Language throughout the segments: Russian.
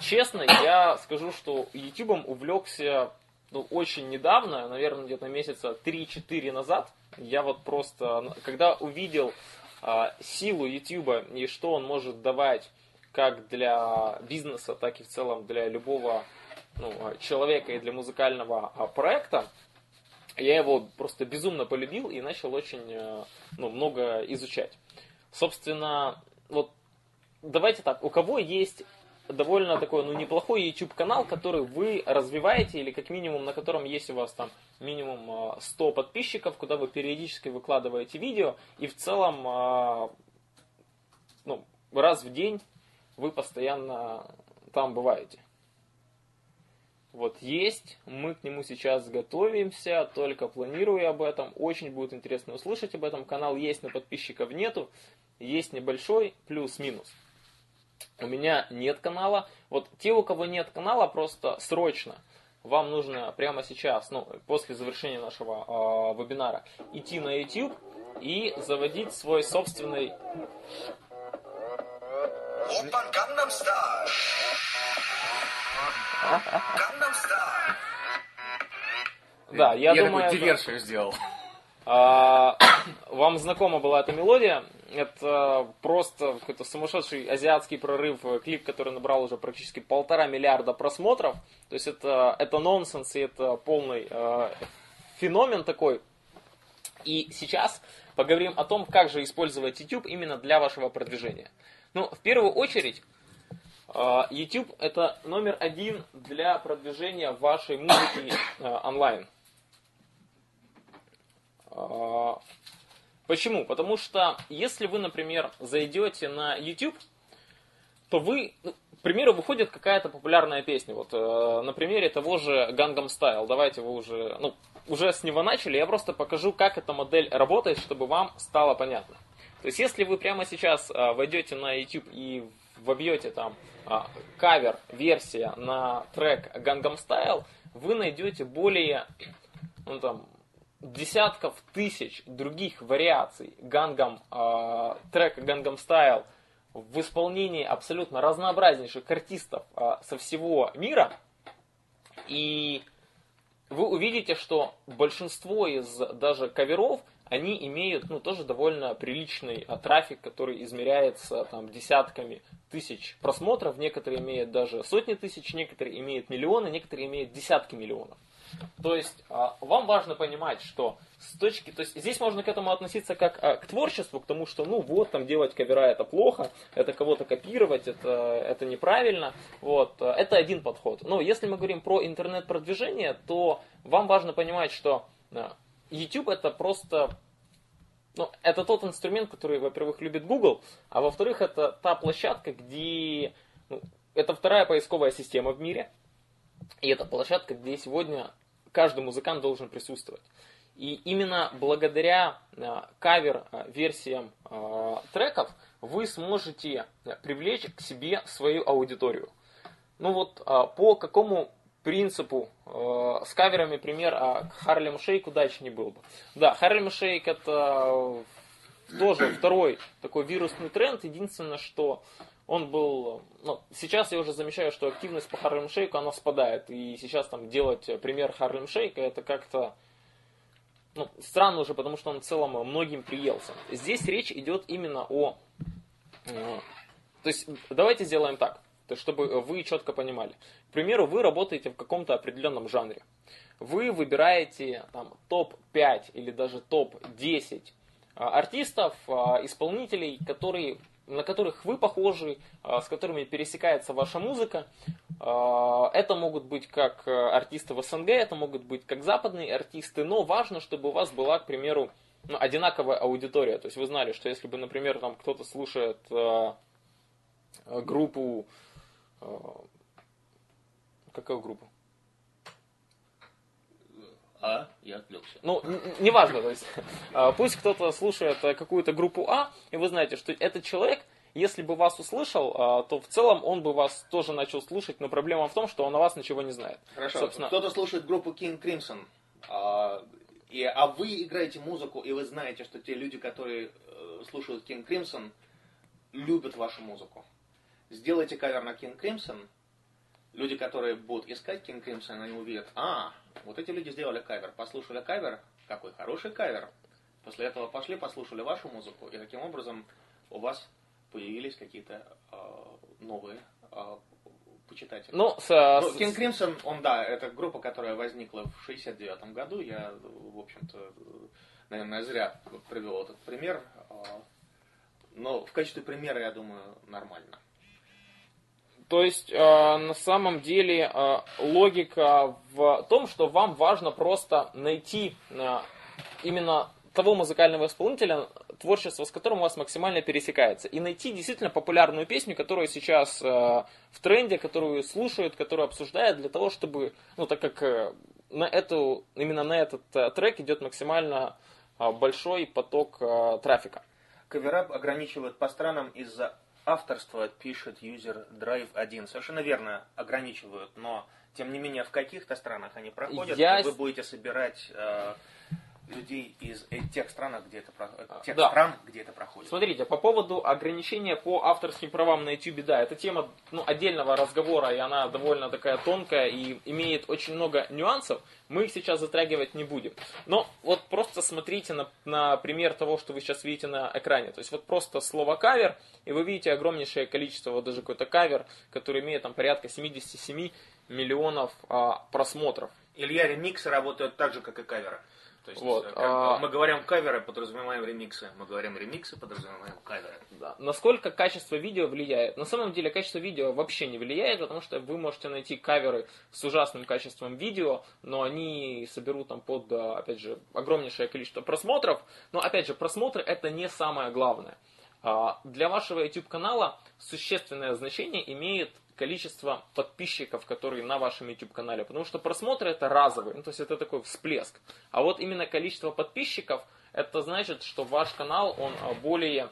честно, я скажу, что YouTube увлекся ну, очень недавно, наверное, где-то месяца 3-4 назад. Я вот просто, когда увидел а, силу YouTube и что он может давать как для бизнеса, так и в целом для любого ну, человека и для музыкального а, проекта, я его просто безумно полюбил и начал очень э, ну, много изучать. Собственно, вот давайте так, у кого есть довольно такой, ну, неплохой YouTube канал, который вы развиваете, или как минимум, на котором есть у вас там минимум 100 а, подписчиков, куда вы периодически выкладываете видео, и в целом, а, ну, раз в день вы постоянно там бываете. Вот есть, мы к нему сейчас готовимся, только планирую об этом, очень будет интересно услышать об этом. Канал есть, но подписчиков нету, есть небольшой плюс-минус. У меня нет канала. Вот те, у кого нет канала, просто срочно вам нужно прямо сейчас, ну, после завершения нашего э, вебинара, идти на YouTube и заводить свой собственный... Да, я, я думаю... Я такой диверсию сделал. А, вам знакома была эта мелодия? Это просто какой-то сумасшедший азиатский прорыв, клип, который набрал уже практически полтора миллиарда просмотров. То есть это, это нонсенс и это полный э, феномен такой. И сейчас поговорим о том, как же использовать YouTube именно для вашего продвижения. Ну, в первую очередь, э, YouTube это номер один для продвижения вашей музыки э, онлайн. Э, Почему? Потому что если вы, например, зайдете на YouTube, то вы, ну, к примеру, выходит какая-то популярная песня. Вот э, на примере того же Gangnam Style. Давайте вы уже, ну, уже с него начали. Я просто покажу, как эта модель работает, чтобы вам стало понятно. То есть, если вы прямо сейчас э, войдете на YouTube и вобьете там э, кавер, версия на трек Gangnam Style, вы найдете более, ну там, десятков тысяч других вариаций гангам, э, трека Gangnam Style в исполнении абсолютно разнообразнейших артистов э, со всего мира. И вы увидите, что большинство из даже каверов, они имеют ну, тоже довольно приличный а, трафик, который измеряется там, десятками тысяч просмотров. Некоторые имеют даже сотни тысяч, некоторые имеют миллионы, некоторые имеют десятки миллионов. То есть а, вам важно понимать, что с точки, то есть здесь можно к этому относиться как а, к творчеству, к тому, что ну вот там делать кавера это плохо, это кого-то копировать, это, это неправильно, вот, это один подход. Но если мы говорим про интернет-продвижение, то вам важно понимать, что а, YouTube это просто ну, это тот инструмент, который, во-первых, любит Google, а во-вторых, это та площадка, где ну, это вторая поисковая система в мире, и это площадка, где сегодня каждый музыкант должен присутствовать. И именно благодаря э, кавер-версиям э, треков вы сможете привлечь к себе свою аудиторию. Ну вот по какому принципу с каверами пример Харлем Шейк удачнее был бы. Да, Харлем Шейк это тоже второй такой вирусный тренд. Единственное, что он был, ну, сейчас я уже замечаю, что активность по Харлем Шейку, она спадает. И сейчас там делать пример Харлем Шейка, это как-то, ну, странно уже, потому что он в целом многим приелся. Здесь речь идет именно о, э, то есть давайте сделаем так, то чтобы вы четко понимали. К примеру, вы работаете в каком-то определенном жанре. Вы выбираете там топ-5 или даже топ-10 а, артистов, исполнителей, которые на которых вы похожи, а, с которыми пересекается ваша музыка. А, это могут быть как э, артисты в СНГ, это могут быть как западные артисты, но важно, чтобы у вас была, к примеру, ну, одинаковая аудитория. То есть вы знали, что если бы, например, там кто-то слушает э, группу... Какую группу? А, я отвлекся. Ну, неважно, то есть, а, пусть кто-то слушает э, какую-то группу А, и вы знаете, что этот человек, если бы вас услышал, а, то в целом он бы вас тоже начал слушать, но проблема в том, что он о вас ничего не знает. Хорошо, Собственно... кто-то слушает группу King Crimson, а, и, а вы играете музыку, и вы знаете, что те люди, которые э, слушают King Crimson, любят вашу музыку. Сделайте кавер на King Crimson, люди, которые будут искать King Crimson, они увидят, а, вот эти люди сделали кавер, послушали кавер, какой хороший кавер. После этого пошли, послушали вашу музыку, и таким образом у вас появились какие-то э, новые э, почитатели. Ну, с, ну, King Crimson, он, да, это группа, которая возникла в 69 году. Я, в общем-то, наверное, зря привел этот пример. Но в качестве примера, я думаю, нормально. То есть, э, на самом деле, э, логика в том, что вам важно просто найти э, именно того музыкального исполнителя, творчество с которым у вас максимально пересекается. И найти действительно популярную песню, которая сейчас э, в тренде, которую слушают, которую обсуждают, для того, чтобы, ну, так как э, на эту, именно на этот э, трек идет максимально э, большой поток э, трафика. Кавера ограничивают по странам из-за авторства, пишет юзер Drive 1. Совершенно верно, ограничивают, но тем не менее в каких-то странах они проходят, Я... и вы будете собирать э, людей из тех стран, где это, тех да. стран, где это проходит. Смотрите, по поводу ограничения по авторским правам на YouTube, да, это тема ну, отдельного разговора, и она довольно такая тонкая и имеет очень много нюансов. Мы их сейчас затрагивать не будем. Но вот просто смотрите на, на пример того, что вы сейчас видите на экране. То есть вот просто слово кавер, и вы видите огромнейшее количество, вот даже какой-то кавер, который имеет там порядка 77 миллионов а, просмотров. Илья, ремиксы работают так же, как и каверы. То есть, вот, а... мы говорим каверы, подразумеваем ремиксы. Мы говорим ремиксы, подразумеваем каверы. Да. Насколько качество видео влияет? На самом деле качество видео вообще не влияет, потому что вы можете найти каверы с ужасным качеством видео, но они соберут там под, опять же, огромнейшее количество просмотров. Но опять же, просмотры это не самое главное. А, для вашего YouTube канала существенное значение имеет количество подписчиков, которые на вашем YouTube канале. Потому что просмотры это разовый, ну, то есть это такой всплеск. А вот именно количество подписчиков, это значит, что ваш канал, он а, более,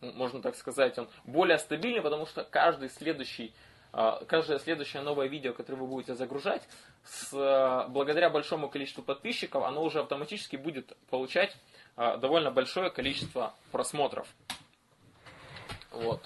можно так сказать, он более стабильный, потому что каждый следующий а, каждое следующее новое видео, которое вы будете загружать, с, благодаря большому количеству подписчиков, оно уже автоматически будет получать довольно большое количество просмотров. Вот.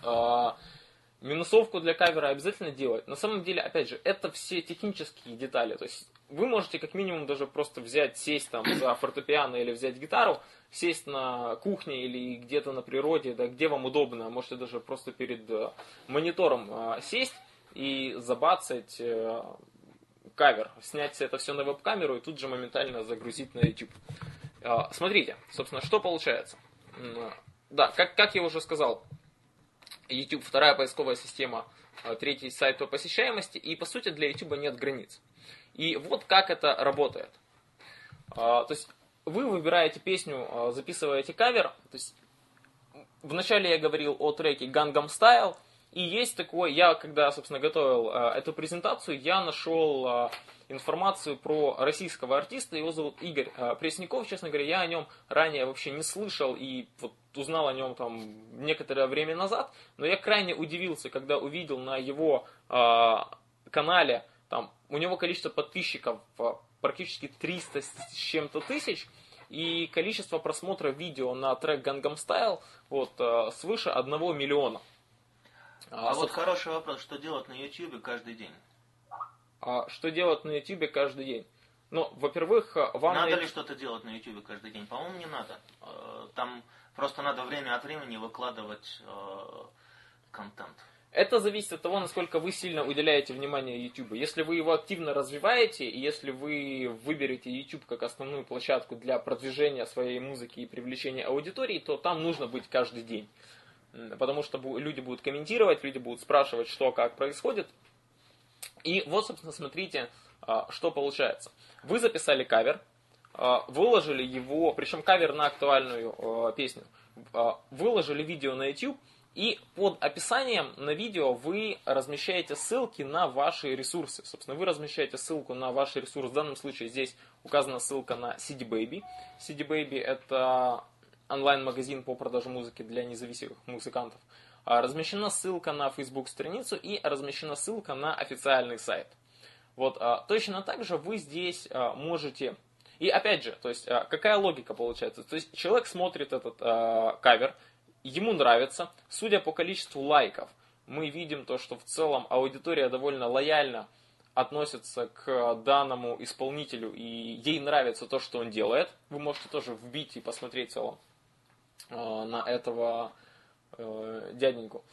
Минусовку для кавера обязательно делать. На самом деле, опять же, это все технические детали. То есть вы можете как минимум даже просто взять, сесть там за фортепиано или взять гитару, сесть на кухне или где-то на природе, да, где вам удобно. Можете даже просто перед э, монитором э, сесть и забацать э, кавер, снять это все на веб-камеру и тут же моментально загрузить на YouTube. Смотрите, собственно, что получается. Да, как, как я уже сказал, YouTube вторая поисковая система, э, третий сайт по посещаемости, и по сути для YouTube нет границ. И вот как это работает. А, то есть вы выбираете песню, а, записываете кавер, то есть вначале я говорил о треке Gangnam Style, и есть такой, я когда, собственно, готовил а, эту презентацию, я нашел информацию про российского артиста, его зовут Игорь Пресняков, честно говоря, я о нем ранее вообще не слышал, и вот узнал о нем там некоторое время назад, но я крайне удивился, когда увидел на его э, канале, там, у него количество подписчиков э, практически 300 с чем-то тысяч, и количество просмотра видео на трек Gangnam Style вот, свыше 1 миллиона. А, а вот хороший вопрос, что делать на YouTube каждый день? А, что делать на YouTube каждый день? Ну, во-первых, вам... Надо ли что-то делать на YouTube каждый день? По-моему, не надо. Там Просто надо время от времени выкладывать э, контент. Это зависит от того, насколько вы сильно уделяете внимание YouTube. Если вы его активно развиваете, и если вы выберете YouTube как основную площадку для продвижения своей музыки и привлечения аудитории, то там нужно быть каждый день. Потому что люди будут комментировать, люди будут спрашивать, что, как происходит. И вот, собственно, смотрите, а, что получается. Вы записали кавер, а, выложили его, причем кавер на актуальную а, песню, выложили видео на YouTube, и под описанием на видео вы размещаете ссылки на ваши ресурсы. Собственно, вы размещаете ссылку на ваш ресурс. В данном случае здесь указана ссылка на CD Baby. CD Baby это онлайн-магазин по продаже музыки для независимых музыкантов. Размещена ссылка на Facebook страницу и размещена ссылка на официальный сайт. Вот, точно так же вы здесь можете и опять же, то есть а, какая логика получается? То есть человек смотрит этот кавер, ему нравится, судя по количеству лайков, мы видим то, что в целом аудитория довольно лояльно относится к данному исполнителю, и ей нравится то, что он делает. Вы можете тоже вбить и посмотреть в целом э, на этого э, дяденьку.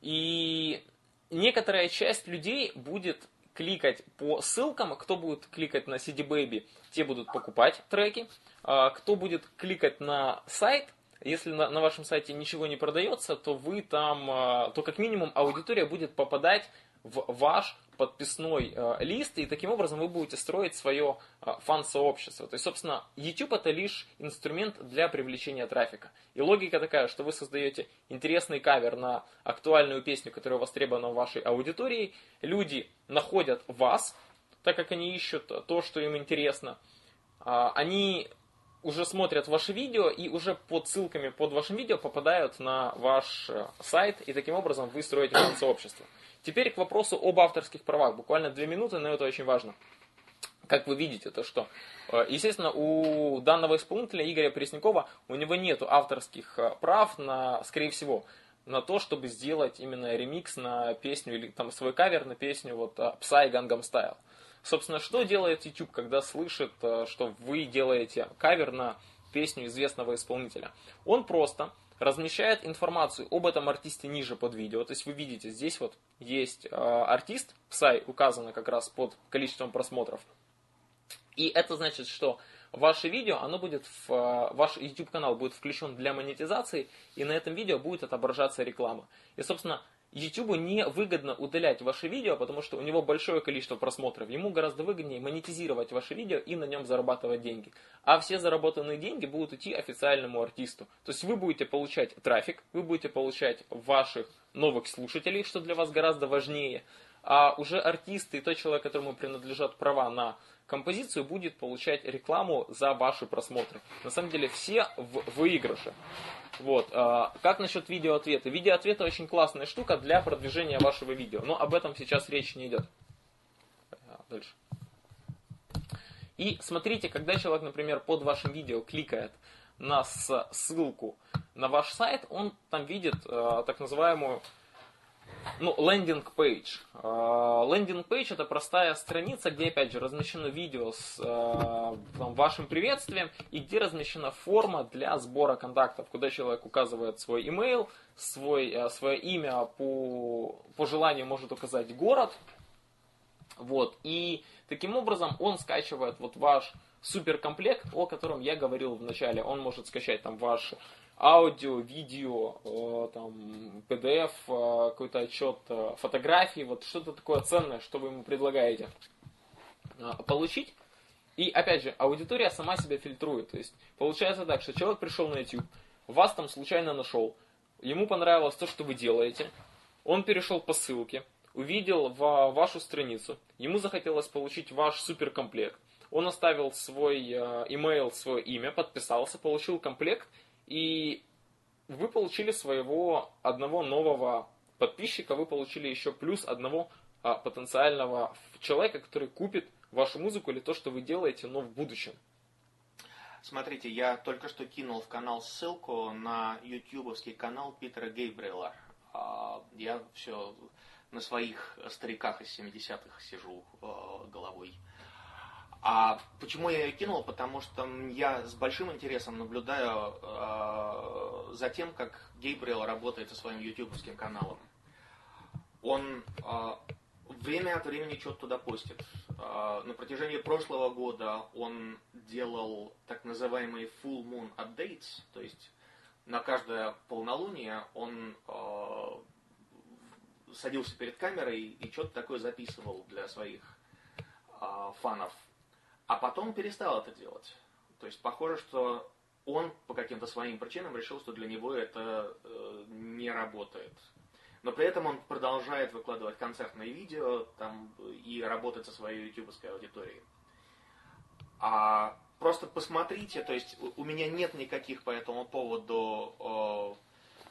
И некоторая часть людей будет кликать по ссылкам. Кто будет кликать на CD Baby, те будут покупать треки. А кто будет кликать на сайт, если на, на вашем сайте ничего не продается, то вы там, а, то как минимум аудитория будет попадать в ваш подписной э, лист, и таким образом вы будете строить свое э, фан-сообщество. То есть, собственно, YouTube это лишь инструмент для привлечения трафика. И логика такая, что вы создаете интересный кавер на актуальную песню, которая востребована в вашей аудитории, люди находят вас, так как они ищут то, что им интересно, э, они уже смотрят ваши видео и уже под ссылками под вашим видео попадают на ваш э, сайт, и таким образом вы строите фан-сообщество. Теперь к вопросу об авторских правах. Буквально две минуты, но это очень важно. Как вы видите, то что, э, естественно, у данного исполнителя Игоря Преснякова, у него нет авторских э, прав на, скорее всего, на то, чтобы сделать именно ремикс на песню или там свой кавер на песню вот э, Psy Gangnam Style. Собственно, что делает YouTube, когда слышит, что вы делаете кавер на песню известного исполнителя? Он просто размещает информацию об этом артисте ниже под видео. То есть вы видите, здесь вот есть э, артист, Psy, указано как раз под количеством просмотров. И это значит, что ваше видео, оно будет в, э, ваш YouTube канал будет включен для монетизации, и на этом видео будет отображаться реклама. И, собственно, YouTube не выгодно удалять ваши видео, потому что у него большое количество просмотров. Ему гораздо выгоднее монетизировать ваше видео и на нем зарабатывать деньги. А все заработанные деньги будут идти официальному артисту. То есть вы будете получать трафик, вы будете получать ваших новых слушателей, что для вас гораздо важнее. А уже артисты и тот человек, которому принадлежат права на композицию, будет получать рекламу за ваши просмотры. На самом деле все в выигрыше. Вот. А, как насчет видеоответа? Видеоответы очень классная штука для продвижения вашего видео, но об этом сейчас речь не идет. А, дальше. И смотрите, когда человек, например, под вашим видео кликает на ссылку на ваш сайт, он там видит э, так называемую ну, landing page. Landing page это простая страница, где, опять же, размещено видео с э, там, вашим приветствием и где размещена форма для сбора контактов, куда человек указывает свой email, свой, э, свое имя, по, по желанию может указать город. Вот, и таким образом он скачивает вот ваш суперкомплект, о котором я говорил в начале. Он может скачать там ваш аудио, видео, э, там, PDF, э, какой-то отчет, э, фотографии, вот что-то такое ценное, что вы ему предлагаете получить. И опять же, аудитория сама себя фильтрует. То есть получается так, что человек пришел на YouTube, вас там случайно нашел, ему понравилось то, что вы делаете, он перешел по ссылке, увидел вашу страницу, ему захотелось получить ваш суперкомплект, он оставил свой email, свое имя, подписался, получил комплект – и вы получили своего одного нового подписчика, вы получили еще плюс одного а, потенциального человека, который купит вашу музыку или то, что вы делаете, но в будущем. Смотрите, я только что кинул в канал ссылку на ютубовский канал Питера Гейбрила. А, я все на своих стариках из 70-х сижу а, головой. А почему я ее кинул? Потому что я с большим интересом наблюдаю э, за тем, как Гейбриэл работает со своим ютубовским каналом. Он э, время от времени что-то туда постит. Э, на протяжении прошлого года он делал так называемые full moon updates, то есть на каждое полнолуние он э, садился перед камерой и что-то такое записывал для своих э, фанов а потом перестал это делать. То есть похоже, что он по каким-то своим причинам решил, что для него это э, не работает. Но при этом он продолжает выкладывать концертные видео там, и работать со своей ютубовской аудиторией. А просто посмотрите, то есть у меня нет никаких по этому поводу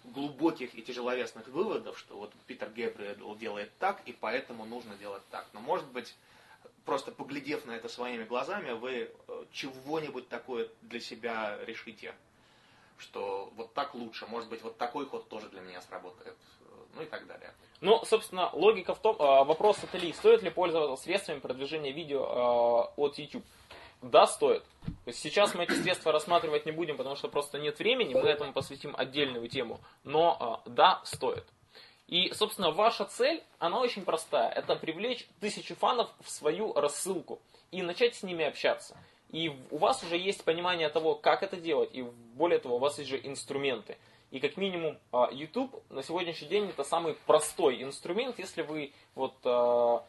э, глубоких и тяжеловесных выводов, что вот Питер Гэбриэл делает так, и поэтому нужно делать так. Но может быть просто поглядев на это своими глазами, вы э, чего-нибудь такое для себя решите, что вот так лучше, может быть, вот такой ход тоже для меня сработает. ну и так далее. Ну, собственно, логика в том, э, вопрос это ли, стоит ли пользоваться средствами продвижения видео э, от YouTube? Да, стоит. Сейчас мы эти средства рассматривать не будем, потому что просто нет времени, мы этому посвятим отдельную тему. Но да, стоит. И, собственно, ваша цель, она очень простая. Это привлечь тысячи фанов в свою рассылку и начать с ними общаться. И у вас уже есть понимание того, как это делать. И более того, у вас есть же инструменты. И как минимум а, YouTube на сегодняшний день это самый простой инструмент, если вы вот а,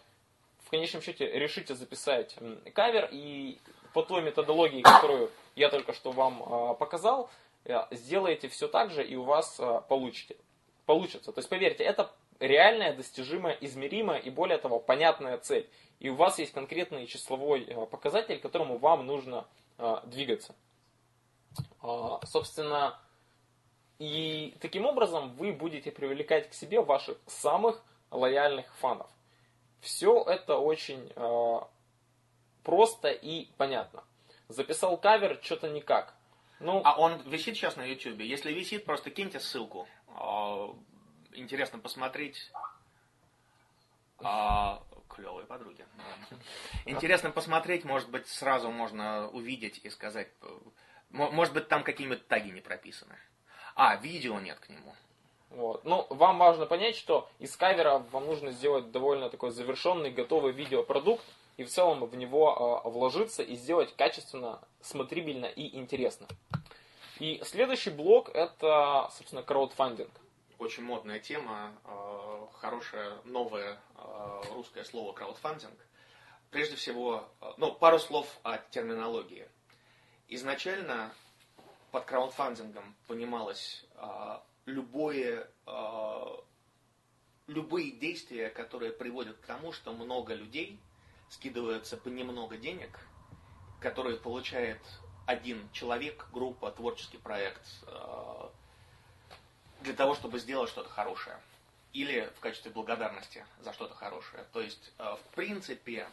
в конечном счете решите записать кавер и по той методологии, которую я только что вам а, показал, сделаете все так же и у вас получите, получится. То есть поверьте, это реальная, достижимая, измеримая и более того понятная цель и у вас есть конкретный числовой э, показатель, к которому вам нужно э, двигаться. А, собственно, и таким образом вы будете привлекать к себе ваших самых лояльных фанов. Все это очень э, просто и понятно. Записал кавер, что-то никак. Ну, а он висит сейчас на YouTube? Если висит, просто киньте ссылку. А, интересно посмотреть. А, клевые подруги. Интересно посмотреть, может быть, сразу можно увидеть и сказать, может быть, там какие-нибудь таги не прописаны. А, видео нет к нему. Вот. Ну, вам важно понять, что из кавера вам нужно сделать довольно такой завершенный, готовый видеопродукт, и в целом в него э, вложиться и сделать качественно, смотрибельно и интересно. И следующий блок это, собственно, краудфандинг очень модная тема, э, хорошее новое э, русское слово краудфандинг. Прежде всего, э, ну, пару слов о терминологии. Изначально под краудфандингом понималось любое, любые действия, которые приводят к тому, что много людей скидываются по немного денег, которые получает один человек, группа, творческий проект, для того, чтобы сделать что-то хорошее. Или в качестве благодарности за что-то хорошее. То есть, э, в принципе,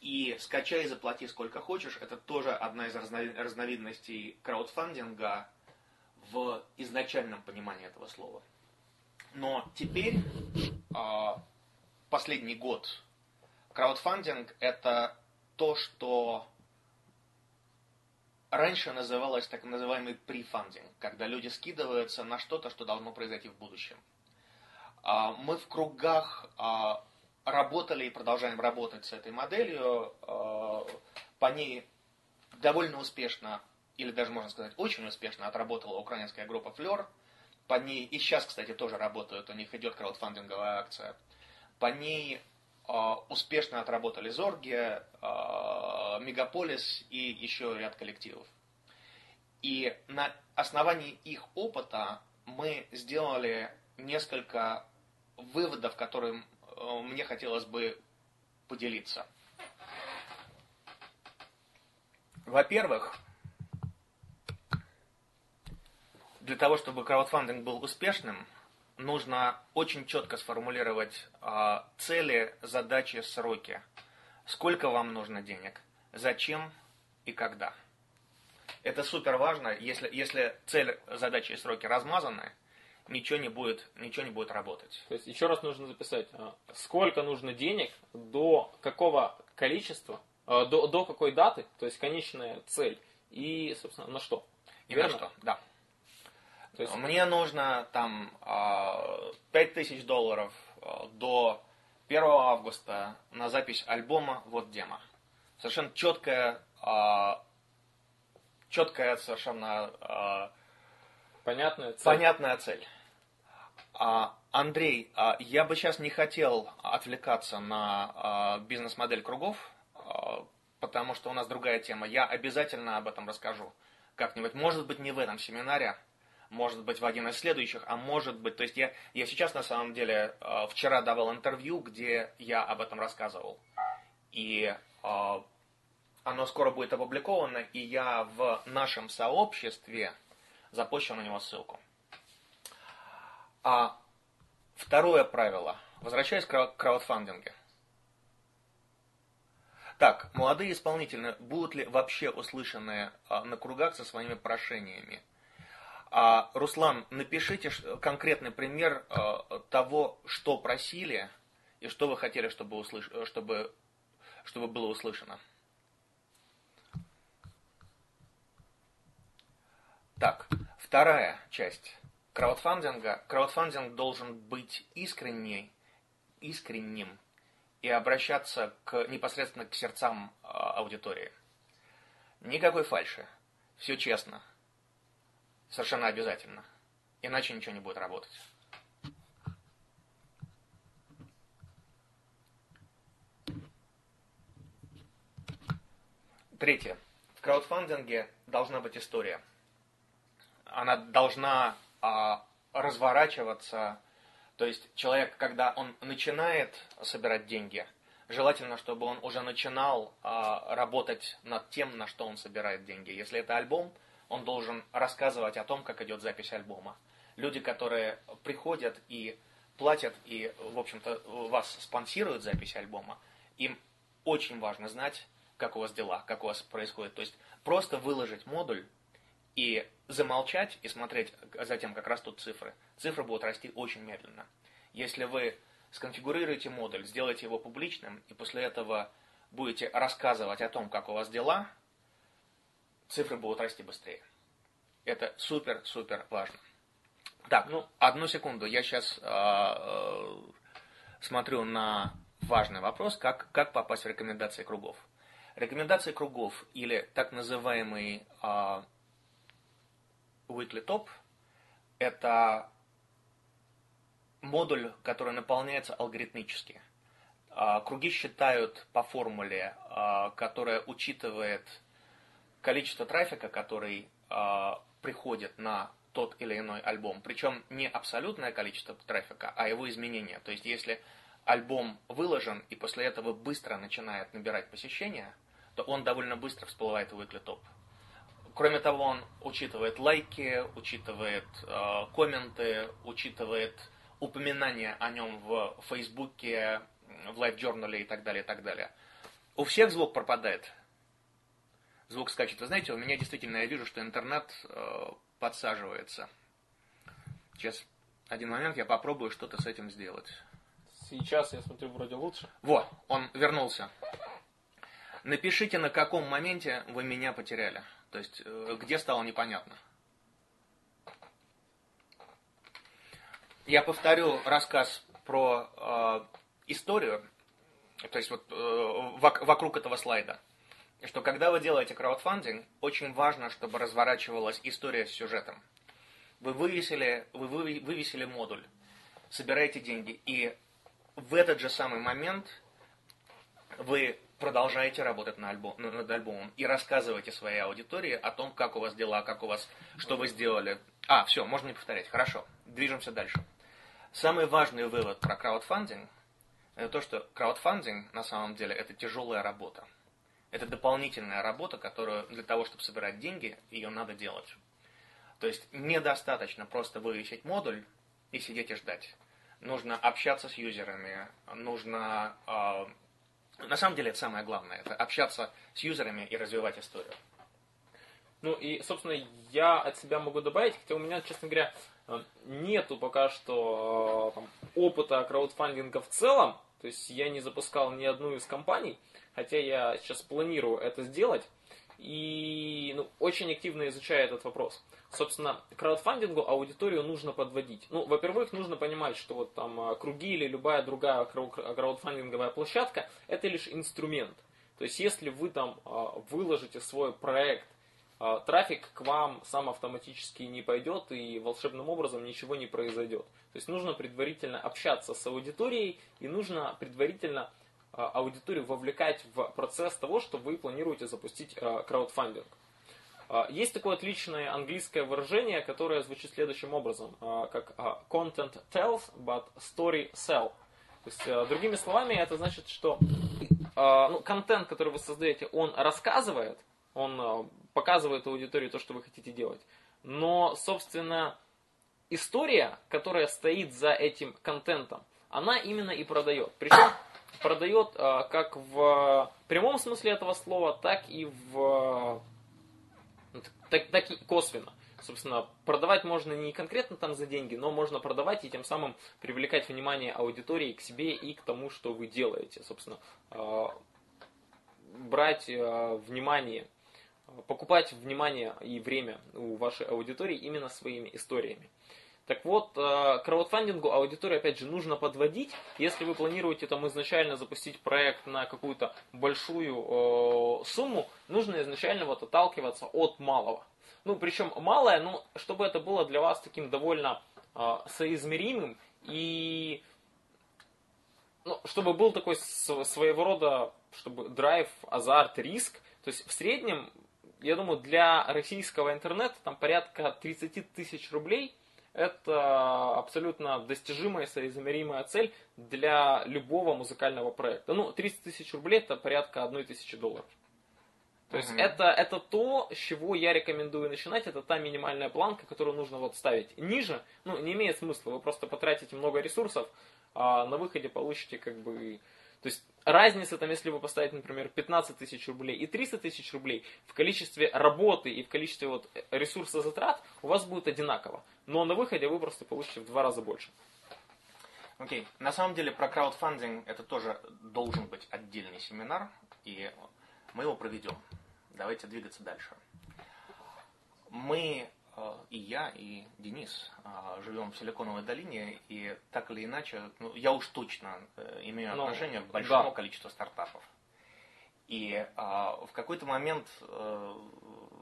и скачай и заплати сколько хочешь, это тоже одна из разновидностей краудфандинга в изначальном понимании этого слова. Но теперь, э, последний год, краудфандинг это то, что раньше называлось так называемый префандинг, когда люди скидываются на что-то, что должно произойти в будущем. А, мы в кругах а, работали и продолжаем работать с этой моделью. А, по ней довольно успешно, или даже можно сказать очень успешно отработала украинская группа Флер. По ней, и сейчас, кстати, тоже работают, у них идет краудфандинговая акция. По ней успешно отработали Зорги, Мегаполис и еще ряд коллективов. И на основании их опыта мы сделали несколько выводов, которые э, мне хотелось бы поделиться. Во-первых, для того, чтобы краудфандинг был успешным, нужно очень четко сформулировать э, цели, задачи, сроки. Сколько вам нужно денег? зачем и когда. Это супер важно. Если, если цель, задача и сроки размазаны, ничего не будет, ничего не будет работать. То есть еще раз нужно записать, а, сколько нужно денег, до какого количества, а, до, до какой даты, то есть конечная цель, и, собственно, на что. И Верно? на что, да. То есть... Мне нужно там 5000 а, долларов до 1 августа на запись альбома «Вот демо» совершенно четкая, а, четкая совершенно а, понятная цель. Понятная цель. А, Андрей, а, я бы сейчас не хотел отвлекаться на а, бизнес-модель кругов, а, потому что у нас другая тема. Я обязательно об этом расскажу как-нибудь. Может быть, не в этом семинаре, может быть, в один из следующих, а может быть... То есть я, я сейчас, на самом деле, а, вчера давал интервью, где я об этом рассказывал. И а, оно скоро будет опубликовано, и я в нашем сообществе запущу на него ссылку. А второе правило. Возвращаясь к краудфандингу. Так, молодые исполнители будут ли вообще услышаны а, на кругах со своими прошениями? А, Руслан, напишите конкретный пример того, что просили и что вы хотели, чтобы, услыш... чтобы, чтобы было услышано. Так, вторая часть краудфандинга. Краудфандинг должен быть искренний, искренним и обращаться к, непосредственно к сердцам а, аудитории. Никакой фальши. Все честно. Совершенно обязательно. Иначе ничего не будет работать. Третье. В краудфандинге должна быть история она должна а, разворачиваться. То есть человек, когда он начинает собирать деньги, желательно, чтобы он уже начинал а, работать над тем, на что он собирает деньги. Если это альбом, он должен рассказывать о том, как идет запись альбома. Люди, которые приходят и платят и, в общем-то, вас спонсируют запись альбома, им очень важно знать, как у вас дела, как у вас происходит. То есть просто выложить модуль и замолчать и смотреть за тем, как растут цифры, цифры будут расти очень медленно. Если вы сконфигурируете модуль, сделаете его публичным, и после этого будете рассказывать о том, как у вас дела, цифры будут расти быстрее. Это супер-супер важно. Так, ну, одну секунду. Я сейчас э, э, смотрю на важный вопрос, как, как попасть в рекомендации кругов. Рекомендации кругов или так называемый э, Weekly Top – это модуль, который наполняется алгоритмически. А, круги считают по формуле, а, которая учитывает количество трафика, который а, приходит на тот или иной альбом. Причем не абсолютное количество трафика, а его изменения. То есть, если альбом выложен и после этого быстро начинает набирать посещения, то он довольно быстро всплывает в Weekly Top. Кроме того, он учитывает лайки, учитывает э, комменты, учитывает упоминания о нем в Фейсбуке, в лайв-журнале и так далее, и так далее. У всех звук пропадает. Звук скачет. Вы знаете, у меня действительно, я вижу, что интернет э, подсаживается. Сейчас один момент, я попробую что-то с этим сделать. Сейчас, я смотрю, вроде лучше. Во, он вернулся. Напишите, на каком моменте вы меня потеряли. То есть, э, где стало непонятно. Я повторю рассказ про э, историю, то есть вот э, вокруг этого слайда. Что когда вы делаете краудфандинг, очень важно, чтобы разворачивалась история с сюжетом. Вы вывесили, вы вывесили модуль, собираете деньги, и в этот же самый момент вы продолжаете работать на альбом, над альбомом и рассказывайте своей аудитории о том, как у вас дела, как у вас, что вы сделали. А, все, можно не повторять. Хорошо, движемся дальше. Самый важный вывод про краудфандинг – это то, что краудфандинг на самом деле это тяжелая работа. Это дополнительная работа, которую для того, чтобы собирать деньги, ее надо делать. То есть недостаточно просто вывесить модуль и сидеть и ждать. Нужно общаться с юзерами, нужно э, на самом деле это самое главное, это общаться с юзерами и развивать историю. Ну и, собственно, я от себя могу добавить, хотя у меня, честно говоря, э, нету пока что э, там, опыта краудфандинга в целом, то есть я не запускал ни одну из компаний, хотя я сейчас планирую это сделать и ну, очень активно изучаю этот вопрос. Собственно, краудфандингу аудиторию нужно подводить. Ну, во-первых, нужно понимать, что вот там а, круги или любая другая краудфандинговая площадка – это лишь инструмент. То есть, если вы там а, выложите свой проект, а, трафик к вам сам автоматически не пойдет и волшебным образом ничего не произойдет. То есть, нужно предварительно общаться с аудиторией и нужно предварительно аудиторию вовлекать в процесс того, что вы планируете запустить краудфандинг. А, есть такое отличное английское выражение, которое звучит следующим образом, а, как а, content tells, but story sell. То есть, другими словами, это значит, что ну, контент, который вы создаете, он рассказывает, он показывает аудитории то, что вы хотите делать. Но, собственно, история, которая стоит за этим контентом, она именно и продает. Причем продает как в прямом смысле этого слова, так и в так, так и косвенно. собственно, продавать можно не конкретно там за деньги, но можно продавать и тем самым привлекать внимание аудитории к себе и к тому, что вы делаете. Собственно, брать внимание, покупать внимание и время у вашей аудитории именно своими историями. Так вот, э, краудфандингу аудиторию, опять же, нужно подводить. Если вы планируете там изначально запустить проект на какую-то большую э, сумму, нужно изначально вот отталкиваться от малого. Ну, причем малое, ну, чтобы это было для вас таким довольно э, соизмеримым и ну, чтобы был такой своего рода, чтобы драйв, азарт, риск. То есть в среднем, я думаю, для российского интернета там порядка 30 тысяч рублей – это абсолютно достижимая, соизмеримая цель для любого музыкального проекта. Ну, 30 тысяч рублей это порядка 1 тысячи долларов. То есть угу. это, это то, с чего я рекомендую начинать, это та минимальная планка, которую нужно вот ставить. Ниже, ну, не имеет смысла, вы просто потратите много ресурсов, а на выходе получите как бы то есть разница, там, если вы поставите, например, 15 тысяч рублей и 300 тысяч рублей, в количестве работы и в количестве вот ресурса затрат у вас будет одинаково. Но на выходе вы просто получите в два раза больше. Окей. Okay. На самом деле про краудфандинг это тоже должен быть отдельный семинар, и мы его проведем. Давайте двигаться дальше. Мы Э, и я, и Денис э, живем в Силиконовой долине, и так или иначе, ну, я уж точно э, имею ну, отношение к большому да. количеству стартапов. И а, в какой-то момент а,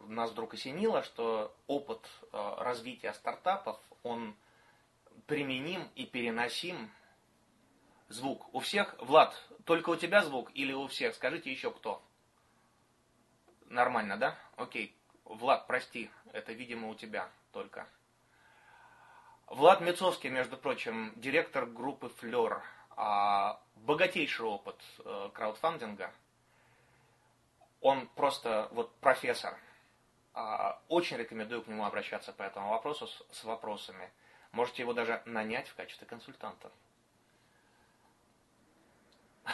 нас вдруг осенило, что опыт а, развития стартапов, он применим и переносим. Звук. У всех, Влад, только у тебя звук или у всех? Скажите еще кто. Нормально, да? Окей. Влад, прости, это, видимо, у тебя только. Влад Мецовский, между прочим, директор группы Флер, а, богатейший опыт э, краудфандинга. Он просто вот профессор. А, очень рекомендую к нему обращаться по этому вопросу с, с вопросами. Можете его даже нанять в качестве консультанта.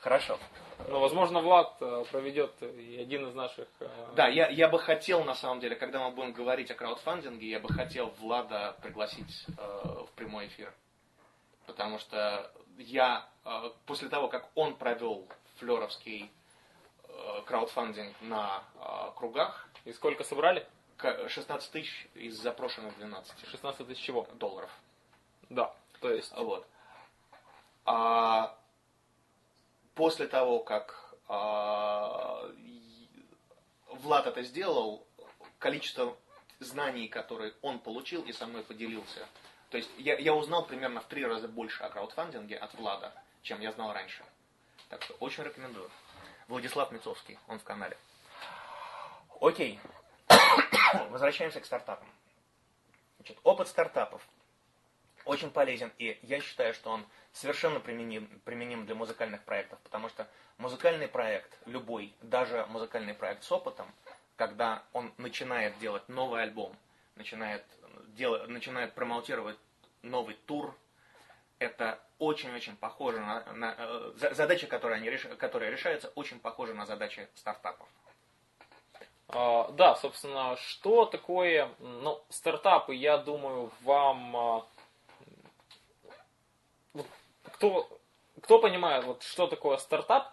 Хорошо. Но, возможно, Влад э, проведет и один из наших... Э, да, я, я бы хотел, на самом деле, когда мы будем говорить о краудфандинге, я бы хотел Влада пригласить э, в прямой эфир. Потому что я, э, после того, как он провел флеровский э, краудфандинг на э, кругах... И сколько собрали? 16 тысяч из запрошенных 12. 16 тысяч чего? Долларов. Да, то есть... Вот. А после того, как э, Влад это сделал, количество знаний, которые он получил и со мной поделился, то есть я, я узнал примерно в три раза больше о краудфандинге от Влада, чем я знал раньше. Так что очень рекомендую. Владислав Мицовский, он в канале. Окей. Возвращаемся к стартапам. Значит, опыт стартапов очень полезен, и я считаю, что он совершенно применим, применим для музыкальных проектов, потому что музыкальный проект, любой, даже музыкальный проект с опытом, когда он начинает делать новый альбом, начинает, делать, начинает промоутировать новый тур, это очень-очень похоже на, на э, задачи, которые, они, которые решаются, очень похожи на задачи стартапов. Uh, да, собственно, что такое, ну, стартапы, я думаю, вам uh, кто, кто понимает, вот, что такое стартап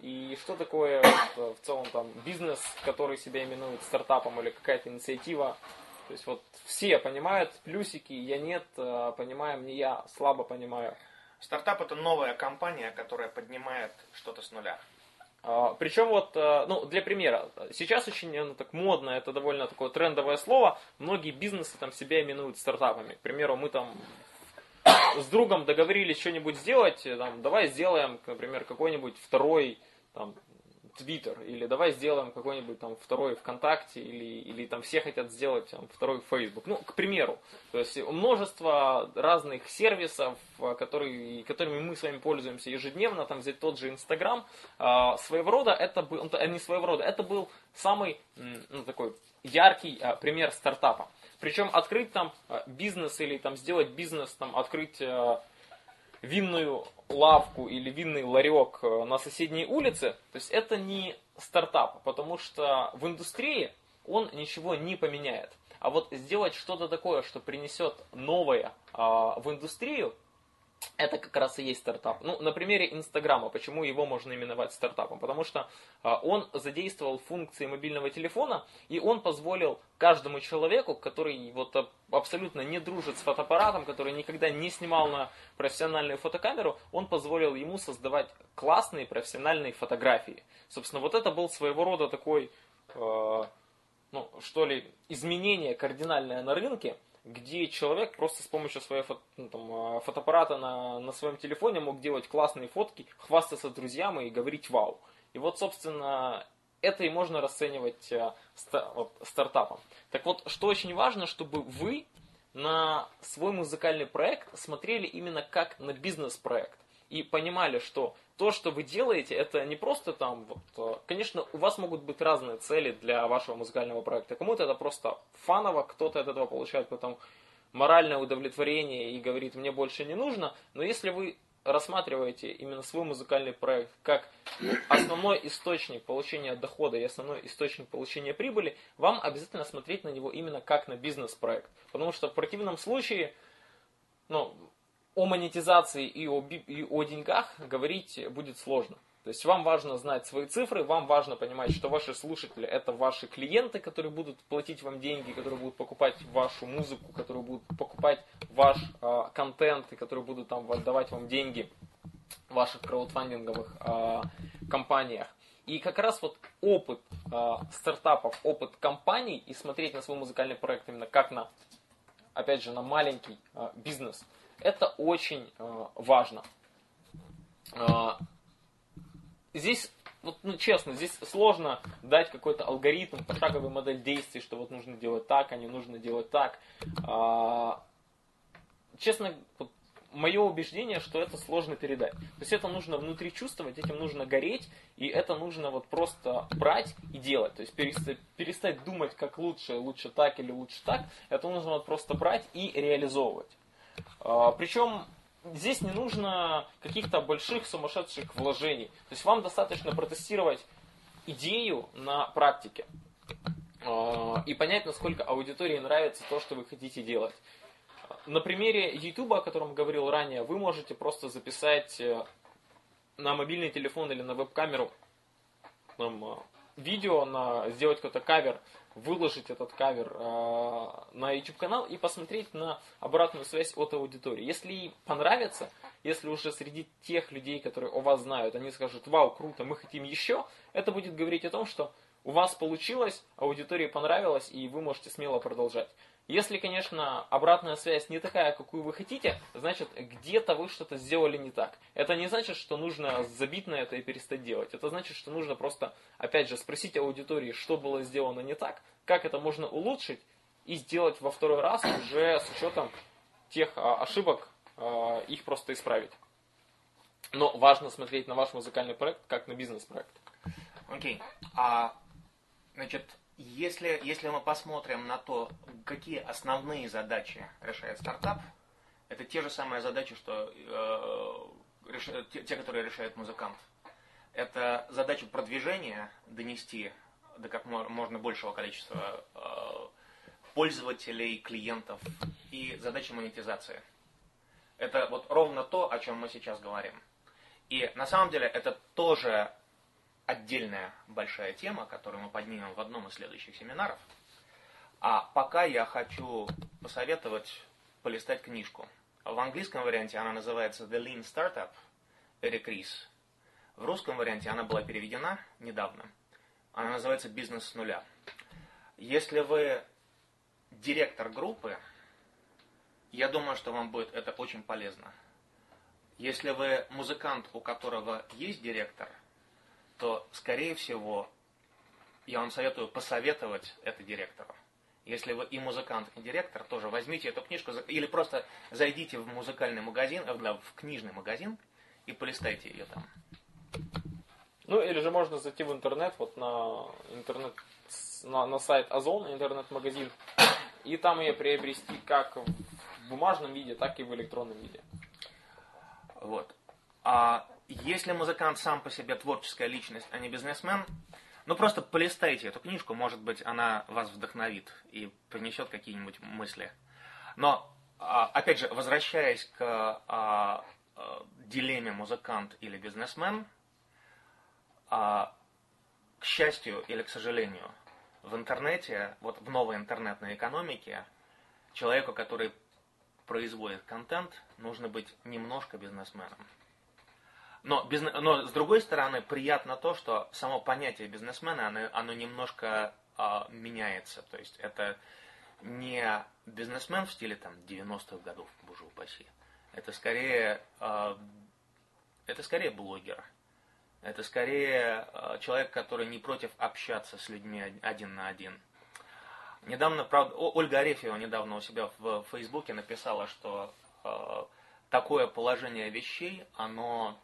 и что такое вот, в целом там бизнес, который себя именует стартапом или какая-то инициатива. То есть вот все понимают плюсики, я нет, а, понимаем не я, слабо понимаю. Стартап это новая компания, которая поднимает что-то с нуля. А, Причем вот, а, ну, для примера, сейчас очень ну, так модно, это довольно такое трендовое слово, многие бизнесы там себя именуют стартапами. К примеру, мы там с другом договорились что-нибудь сделать, э, там, давай сделаем, например, какой-нибудь второй там, Твиттер, или давай сделаем какой-нибудь там второй ВКонтакте, или, или там все хотят сделать там, второй Фейсбук. Ну, к примеру. То есть множество разных сервисов, э, которые, которыми мы с вами пользуемся ежедневно, там взять тот же Инстаграм, э, своего рода это был, не своего рода, это был самый ну, такой яркий пример стартапа. Причем открыть там э, бизнес или там сделать бизнес, там открыть э, винную лавку или винный ларек э, на соседней улице, то есть это не стартап, потому что в индустрии он ничего не поменяет. А вот сделать что-то такое, что принесет новое а, в индустрию, это как раз и есть стартап. Ну, на примере Инстаграма, почему его можно именовать стартапом? Потому что а, он задействовал функции мобильного телефона, и он позволил каждому человеку, который вот абсолютно не дружит с фотоаппаратом, который никогда не снимал на профессиональную фотокамеру, он позволил ему создавать классные профессиональные фотографии. Собственно, вот это был своего рода такой, э, ну, что ли, изменение кардинальное на рынке, где человек просто с помощью своего фото, ну, там, а, фотоаппарата на, на своем телефоне мог делать классные фотки, хвастаться друзьям и говорить вау. И вот, собственно, это и можно расценивать э, стартапом. Так вот, что очень важно, чтобы вы на свой музыкальный проект смотрели именно как на бизнес-проект и понимали, что то, что вы делаете, это не просто там, вот, э, конечно, у вас могут быть разные цели для вашего музыкального проекта. Кому-то это просто фаново, кто-то от этого получает потом моральное удовлетворение и говорит, мне больше не нужно. Но если вы рассматриваете именно свой музыкальный проект как основной источник получения дохода и основной источник получения прибыли, вам обязательно смотреть на него именно как на бизнес-проект. Потому что в противном случае, ну, о монетизации и о, и о деньгах говорить будет сложно. То есть вам важно знать свои цифры, вам важно понимать, что ваши слушатели это ваши клиенты, которые будут платить вам деньги, которые будут покупать вашу музыку, которые будут покупать ваш э, контент и которые будут там отдавать вам деньги в ваших краудфандинговых э, компаниях. И как раз вот опыт э, стартапов, опыт компаний и смотреть на свой музыкальный проект именно как на, опять же, на маленький э, бизнес – это очень э, важно. Э, здесь, вот, ну, честно, здесь сложно дать какой-то алгоритм, пошаговую модель действий, что вот нужно делать так, а не нужно делать так. Э, честно, вот, мое убеждение, что это сложно передать. То есть это нужно внутри чувствовать, этим нужно гореть, и это нужно вот просто брать и делать. То есть перестать, перестать думать, как лучше, лучше так или лучше так. Это нужно вот просто брать и реализовывать. А, Причем здесь не нужно каких-то больших сумасшедших вложений. То есть вам достаточно протестировать идею на практике а, и понять, насколько аудитории нравится то, что вы хотите делать. На примере YouTube, о котором говорил ранее, вы можете просто записать э, на мобильный телефон или на веб-камеру там, э, видео, на, сделать какой-то кавер выложить этот кавер э, на YouTube канал и посмотреть на обратную связь от аудитории. Если ей понравится, если уже среди тех людей, которые о вас знают, они скажут, вау, круто, мы хотим еще, это будет говорить о том, что у вас получилось, аудитории понравилось, и вы можете смело продолжать. Если, конечно, обратная связь не такая, какую вы хотите, значит, где-то вы что-то сделали не так. Это не значит, что нужно забить на это и перестать делать. Это значит, что нужно просто, опять же, спросить аудитории, что было сделано не так, как это можно улучшить, и сделать во второй раз уже с учетом тех а, ошибок, а, их просто исправить. Но важно смотреть на ваш музыкальный проект как на бизнес-проект. Окей. Okay. А, значит, если, если мы посмотрим на то, какие основные задачи решает стартап, это те же самые задачи, что э, решают, те, те, которые решает музыкант. Это задача продвижения донести до как можно большего количества э, пользователей, клиентов и задача монетизации. Это вот ровно то, о чем мы сейчас говорим. И на самом деле это тоже отдельная большая тема, которую мы поднимем в одном из следующих семинаров. А пока я хочу посоветовать полистать книжку. В английском варианте она называется The Lean Startup Эрик Рис. В русском варианте она была переведена недавно. Она называется «Бизнес с нуля». Если вы директор группы, я думаю, что вам будет это очень полезно. Если вы музыкант, у которого есть директор – то, скорее всего, я вам советую посоветовать это директору. Если вы и музыкант, и директор, тоже возьмите эту книжку или просто зайдите в музыкальный магазин, в книжный магазин и полистайте ее там. Ну, или же можно зайти в интернет, вот на интернет, на, на сайт Озон, интернет-магазин, и там ее приобрести как в бумажном виде, так и в электронном виде. Вот. А если музыкант сам по себе творческая личность, а не бизнесмен, Ну, просто полистайте эту книжку, может быть, она вас вдохновит и принесет какие-нибудь мысли. Но, а, опять же, возвращаясь к а, а, дилемме музыкант или бизнесмен, к счастью или к сожалению, в интернете, вот в новой интернетной экономике, человеку, который производит контент, нужно быть немножко бизнесменом. Но, бизнес, но с другой стороны, приятно то, что само понятие бизнесмена, оно, оно немножко э, меняется. То есть это не бизнесмен в стиле там 90-х годов, боже упаси. Это скорее, э, это скорее блогер. Это скорее э, человек, который не против общаться с людьми один на один. Недавно, правда, Ольга Арефьева недавно у себя в Фейсбуке написала, что э, такое положение вещей, оно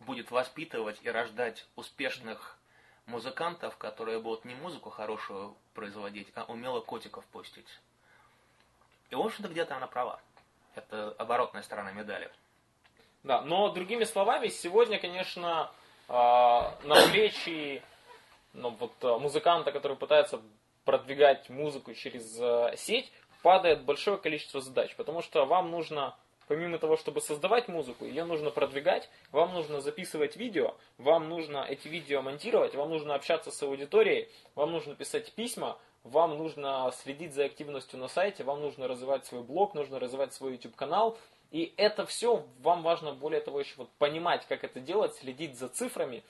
будет воспитывать и рождать успешных музыкантов, которые будут не музыку хорошую производить, а умело котиков пустить. И, в общем-то, где-то она права. Это оборотная сторона медали. Да, но другими словами, сегодня, конечно, а, на плечи ну, вот, а, музыканта, который пытается продвигать музыку через сеть, падает большое количество задач, потому что вам нужно помимо того, чтобы создавать музыку, ее нужно продвигать, вам нужно записывать видео, вам нужно эти видео монтировать, вам нужно общаться с аудиторией, вам нужно писать письма, вам нужно следить за активностью на сайте, вам нужно развивать свой блог, нужно развивать свой YouTube канал. И это все вам важно, более того, еще вот понимать, как это делать, следить за цифрами.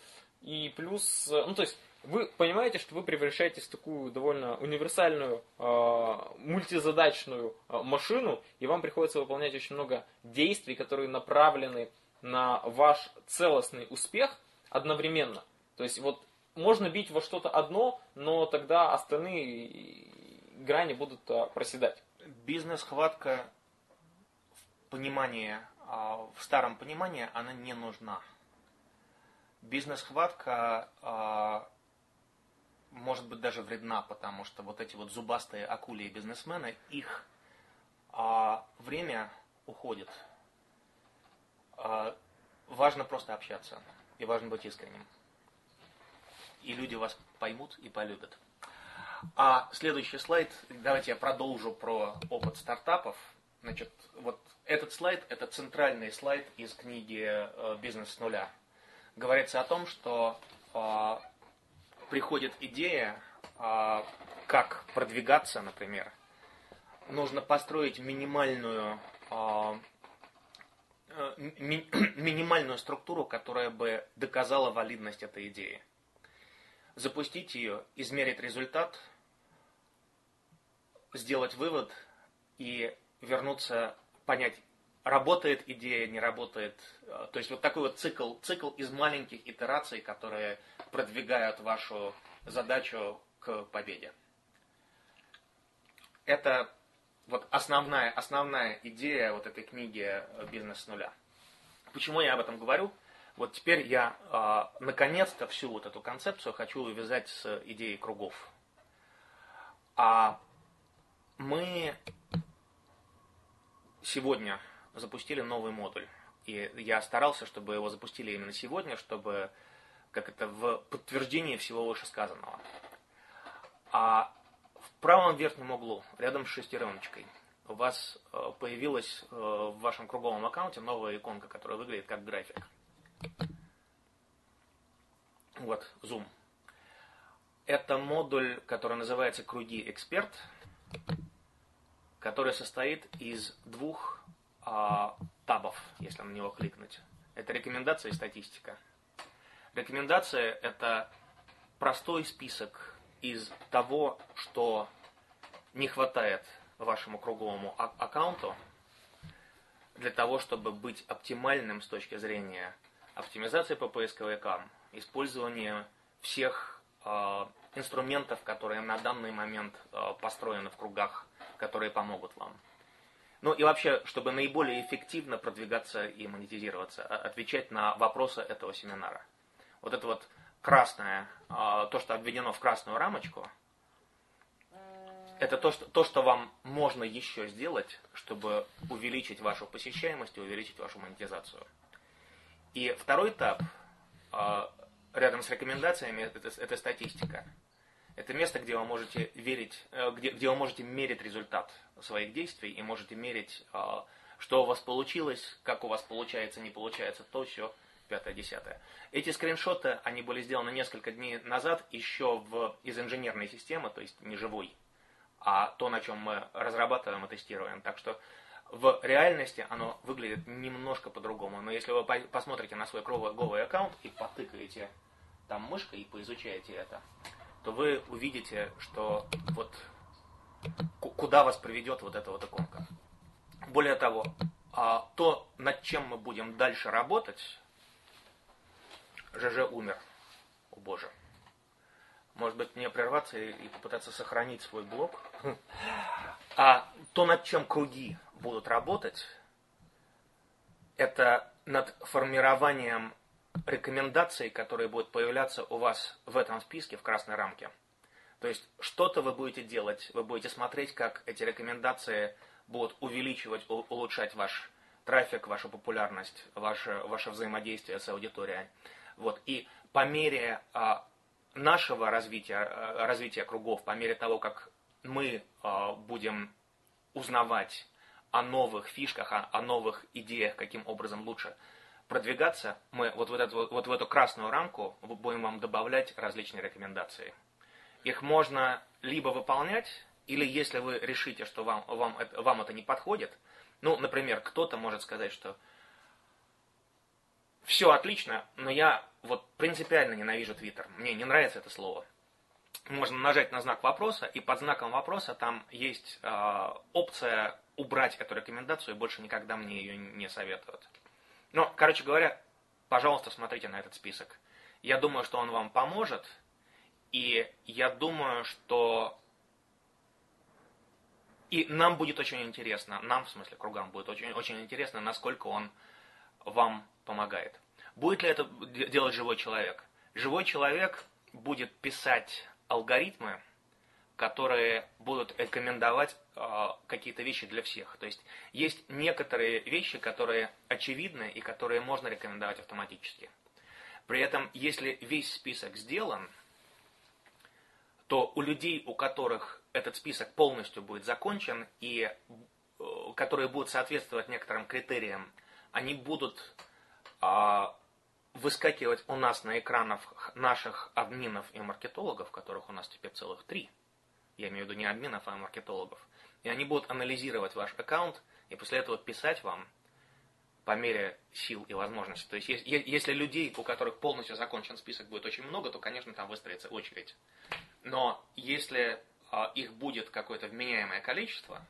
И плюс, ну то есть вы понимаете, что вы превращаетесь в такую довольно универсальную, э, мультизадачную э, машину, и вам приходится выполнять очень много действий, которые направлены на ваш целостный успех одновременно. То есть вот можно бить во что-то одно, но тогда остальные грани будут э, проседать. Бизнес-хватка в понимании, в старом понимании, она не нужна. Бизнес-хватка может быть даже вредна, потому что вот эти вот зубастые акули и бизнесмены, их а, время уходит. А, важно просто общаться, и важно быть искренним. И люди вас поймут и полюбят. А следующий слайд, давайте я продолжу про опыт стартапов. Значит, вот этот слайд, это центральный слайд из книги э, «Бизнес с нуля». Говорится о том, что а, приходит идея, а, как продвигаться, например, нужно построить минимальную а, э, ми, минимальную структуру, которая бы доказала валидность этой идеи. Запустить ее, измерить результат, сделать вывод и вернуться, понять, работает идея, не работает. Э, то есть вот такой вот цикл, цикл из маленьких итераций, которые продвигают вашу задачу к победе. Это вот основная, основная идея вот этой книги «Бизнес с нуля». Почему я об этом говорю? Вот теперь я э, наконец-то всю вот эту концепцию хочу увязать с идеей кругов. А мы сегодня запустили новый модуль. И я старался, чтобы его запустили именно сегодня, чтобы как это в подтверждение всего вышесказанного. А в правом верхнем углу, рядом с шестереночкой, у вас э, появилась э, в вашем круговом аккаунте новая иконка, которая выглядит как график. Вот, Zoom. Это модуль, который называется «Круги Эксперт», который состоит из двух а, табов, если на него кликнуть. Это рекомендация и статистика. Рекомендация – это простой список из того, что не хватает вашему круговому а- аккаунту для того, чтобы быть оптимальным с точки зрения оптимизации по поисковикам, использования всех э, инструментов, которые на данный момент э, построены в кругах, которые помогут вам. Ну и вообще, чтобы наиболее эффективно продвигаться и монетизироваться, а, отвечать на вопросы этого семинара. Вот это вот красное, а, то, что обведено в красную рамочку, это то что, то, что вам можно еще сделать, чтобы увеличить вашу посещаемость и увеличить вашу монетизацию. И второй этап, а, рядом с рекомендациями это, это статистика. Это место, где вы можете верить, э, где, где вы можете мерить результат своих действий и можете мерить, а, что у вас получилось, как у вас получается, не получается, то все, пятое, десятое. Эти скриншоты, они были сделаны несколько дней назад еще в, из инженерной системы, то есть не живой, а то, на чем мы разрабатываем и тестируем. Так что в реальности оно выглядит немножко по-другому. Но если вы посмотрите на свой голый аккаунт и потыкаете там мышкой и поизучаете это, то вы увидите, что вот куда вас приведет вот эта вот иконка. Более того, а то, над чем мы будем дальше работать, ЖЖ умер. О боже. Может быть, мне прерваться и попытаться сохранить свой блог. А то, над чем круги будут работать, это над формированием рекомендаций, которые будут появляться у вас в этом списке, в красной рамке. То есть что-то вы будете делать, вы будете смотреть, как эти рекомендации будут увеличивать, улучшать ваш трафик, вашу популярность, ваше, ваше взаимодействие с аудиторией. Вот. И по мере а, нашего развития, а, развития кругов, по мере того, как мы а, будем узнавать о новых фишках, о, о новых идеях, каким образом лучше продвигаться, мы вот в, этот, вот, в эту красную рамку будем вам добавлять различные рекомендации. Их можно либо выполнять, или если вы решите, что вам, вам, вам это не подходит, ну, например, кто-то может сказать, что все отлично, но я вот принципиально ненавижу Твиттер. Мне не нравится это слово. Можно нажать на знак вопроса, и под знаком вопроса там есть э, опция убрать эту рекомендацию, и больше никогда мне ее не советуют. Но, короче говоря, пожалуйста, смотрите на этот список. Я думаю, что он вам поможет, и я думаю, что и нам будет очень интересно, нам, в смысле, кругам будет очень, очень интересно, насколько он вам помогает. Будет ли это делать живой человек? Живой человек будет писать алгоритмы, которые будут рекомендовать э, какие-то вещи для всех. То есть есть некоторые вещи, которые очевидны и которые можно рекомендовать автоматически. При этом, если весь список сделан, то у людей, у которых этот список полностью будет закончен и э, которые будут соответствовать некоторым критериям, они будут э, выскакивать у нас на экранах наших админов и маркетологов, которых у нас теперь целых три – я имею в виду не админов, а маркетологов, и они будут анализировать ваш аккаунт и после этого писать вам по мере сил и возможностей. То есть, если людей, у которых полностью закончен список, будет очень много, то, конечно, там выстроится очередь. Но если а, их будет какое-то вменяемое количество,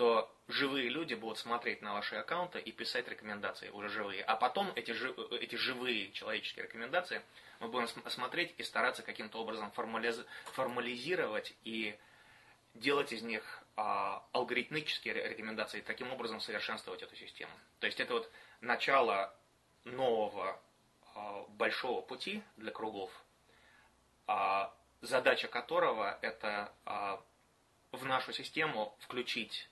то живые люди будут смотреть на ваши аккаунты и писать рекомендации уже живые. А потом эти, эти живые человеческие рекомендации мы будем смотреть и стараться каким-то образом формализ, формализировать и делать из них а, алгоритмические рекомендации, таким образом совершенствовать эту систему. То есть это вот начало нового а, большого пути для кругов, а, задача которого это а, в нашу систему включить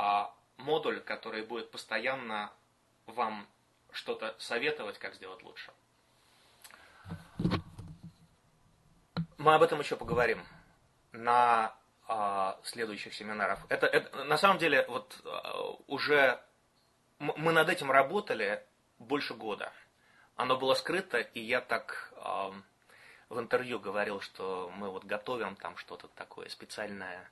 а, модуль, который будет постоянно вам что-то советовать, как сделать лучше. Мы об этом еще поговорим на а, следующих семинарах. Это, это на самом деле вот а, уже мы над этим работали больше года. Оно было скрыто, и я так а, в интервью говорил, что мы вот готовим там что-то такое специальное.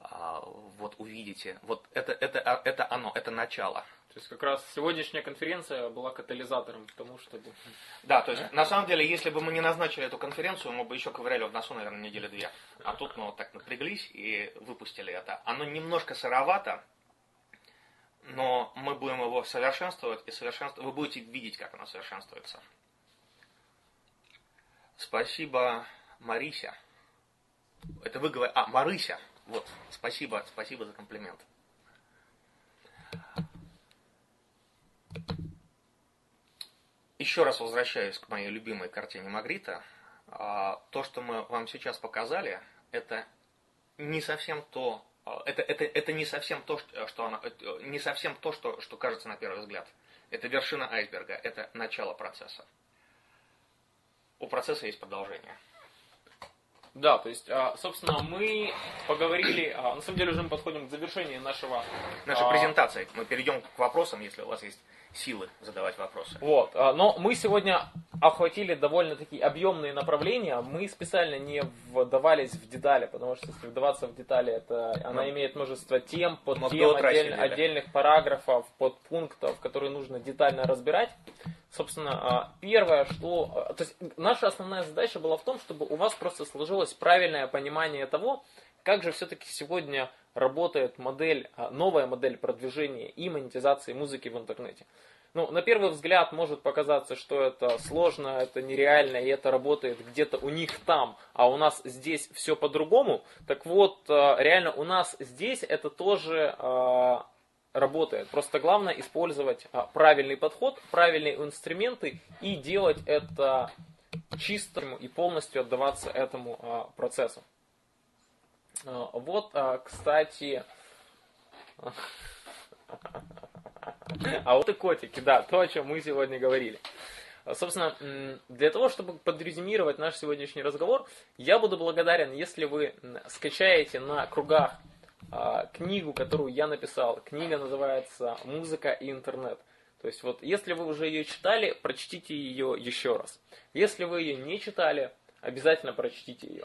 А, вот увидите. Вот это, это, а, это оно, это начало. То есть как раз сегодняшняя конференция была катализатором к тому, чтобы... Да, то есть на самом деле, если бы мы не назначили эту конференцию, мы бы еще ковыряли в носу, наверное, недели две. А тут мы вот так напряглись и выпустили это. Оно немножко сыровато, но мы будем его совершенствовать и совершенствовать. Вы будете видеть, как оно совершенствуется. Спасибо, Марися. Это вы говорите... А, Марыся. Вот, спасибо, спасибо за комплимент. Еще раз возвращаюсь к моей любимой картине Магрита. А, то, что мы вам сейчас показали, это не совсем то, а, это, это, это не совсем то, что она, не совсем то, что, что кажется на первый взгляд. Это вершина айсберга, это начало процесса. у процесса есть продолжение. Да, то есть, а, собственно, мы поговорили, а, на самом деле уже мы подходим к завершению нашего... Нашей а, презентации. Мы перейдем к вопросам, если у вас есть силы задавать вопросы. Вот, но мы сегодня охватили довольно-таки объемные направления. Мы специально не вдавались в детали, потому что если вдаваться в детали, это она ну, имеет множество тем, подтем, отдель, отдельных параграфов, подпунктов, которые нужно детально разбирать. Собственно, а, первое, что... А, то есть наша основная задача была в том, чтобы у вас просто сложилось правильное понимание того, как же все-таки сегодня работает модель, а, новая модель продвижения и монетизации музыки в интернете. Ну, на первый взгляд может показаться, что это сложно, это нереально, и это работает где-то у них там, а у нас здесь все по-другому. Так вот, реально у нас здесь это тоже работает. Просто главное использовать а, правильный подход, правильные инструменты и делать это чисто и полностью отдаваться этому а, процессу. А, вот, кстати, а вот и котики, да, то, о чем мы сегодня говорили. Собственно, для того, чтобы подрезюмировать наш сегодняшний разговор, я буду благодарен, если вы скачаете на кругах а, книгу, которую я написал. Книга называется «Музыка и интернет». То есть вот, если вы уже ее читали, прочтите ее еще раз. Если вы ее не читали, обязательно прочтите ее.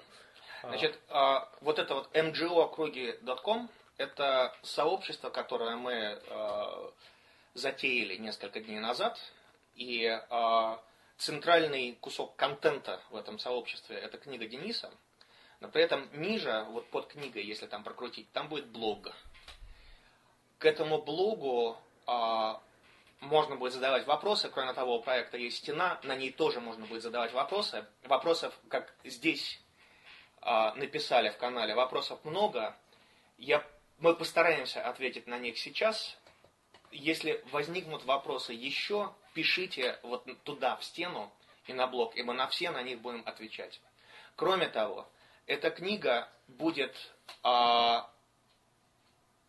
А. Значит, а, вот это вот ngookrugi.com это сообщество, которое мы затеяли несколько дней назад. И центральный кусок контента в этом сообществе это книга Дениса – но при этом ниже, вот под книгой, если там прокрутить, там будет блог. К этому блогу а, можно будет задавать вопросы. Кроме того, у проекта есть стена, на ней тоже можно будет задавать вопросы. Вопросов, как здесь а, написали в канале, вопросов много. Я, мы постараемся ответить на них сейчас. Если возникнут вопросы еще, пишите вот туда, в стену и на блог, и мы на все на них будем отвечать. Кроме того, эта книга будет... А,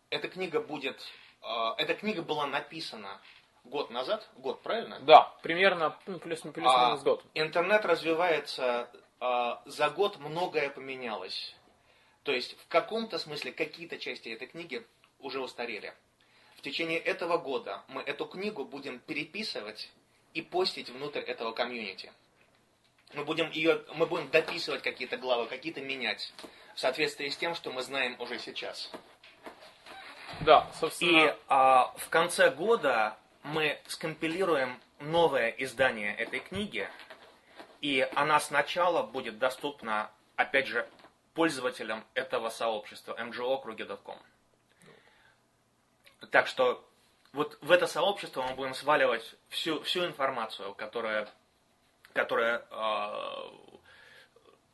эта книга будет... А, эта книга была написана год назад, год, правильно? Да, примерно ну, плюс-минус а, год. Интернет развивается, а, за год многое поменялось. То есть в каком-то смысле какие-то части этой книги уже устарели. В течение этого года мы эту книгу будем переписывать и постить внутрь этого комьюнити мы будем ее, мы будем дописывать какие-то главы, какие-то менять в соответствии с тем, что мы знаем уже сейчас. Да, собственно. И а, в конце года мы скомпилируем новое издание этой книги, и она сначала будет доступна, опять же, пользователям этого сообщества mgokrugi.com. Так что вот в это сообщество мы будем сваливать всю, всю информацию, которая которая э,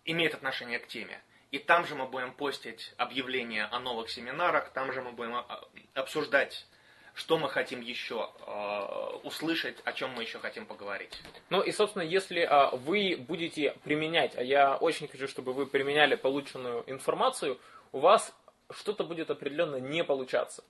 имеет отношение к теме. И там же мы будем постить объявления о новых семинарах, там же мы будем а, обсуждать что мы хотим еще э, услышать, о чем мы еще хотим поговорить. Ну и, собственно, если э, вы будете применять, а я очень хочу, чтобы вы применяли полученную информацию, у вас что-то будет определенно не получаться.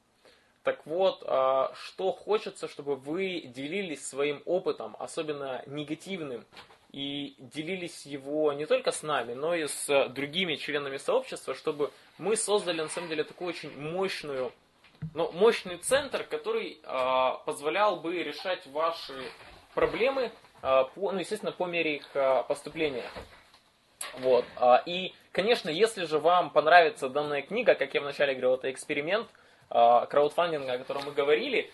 Так вот, а, что хочется, чтобы вы делились своим опытом, особенно негативным, и делились его не только с нами, но и с другими членами сообщества, чтобы мы создали на самом деле такую очень мощную, ну, мощный центр, который э, позволял бы решать ваши проблемы, э, по, ну, естественно, по мере их э, поступления. Вот. И, конечно, если же вам понравится данная книга, как я вначале говорил, это эксперимент – а, краудфандинга, о котором мы говорили,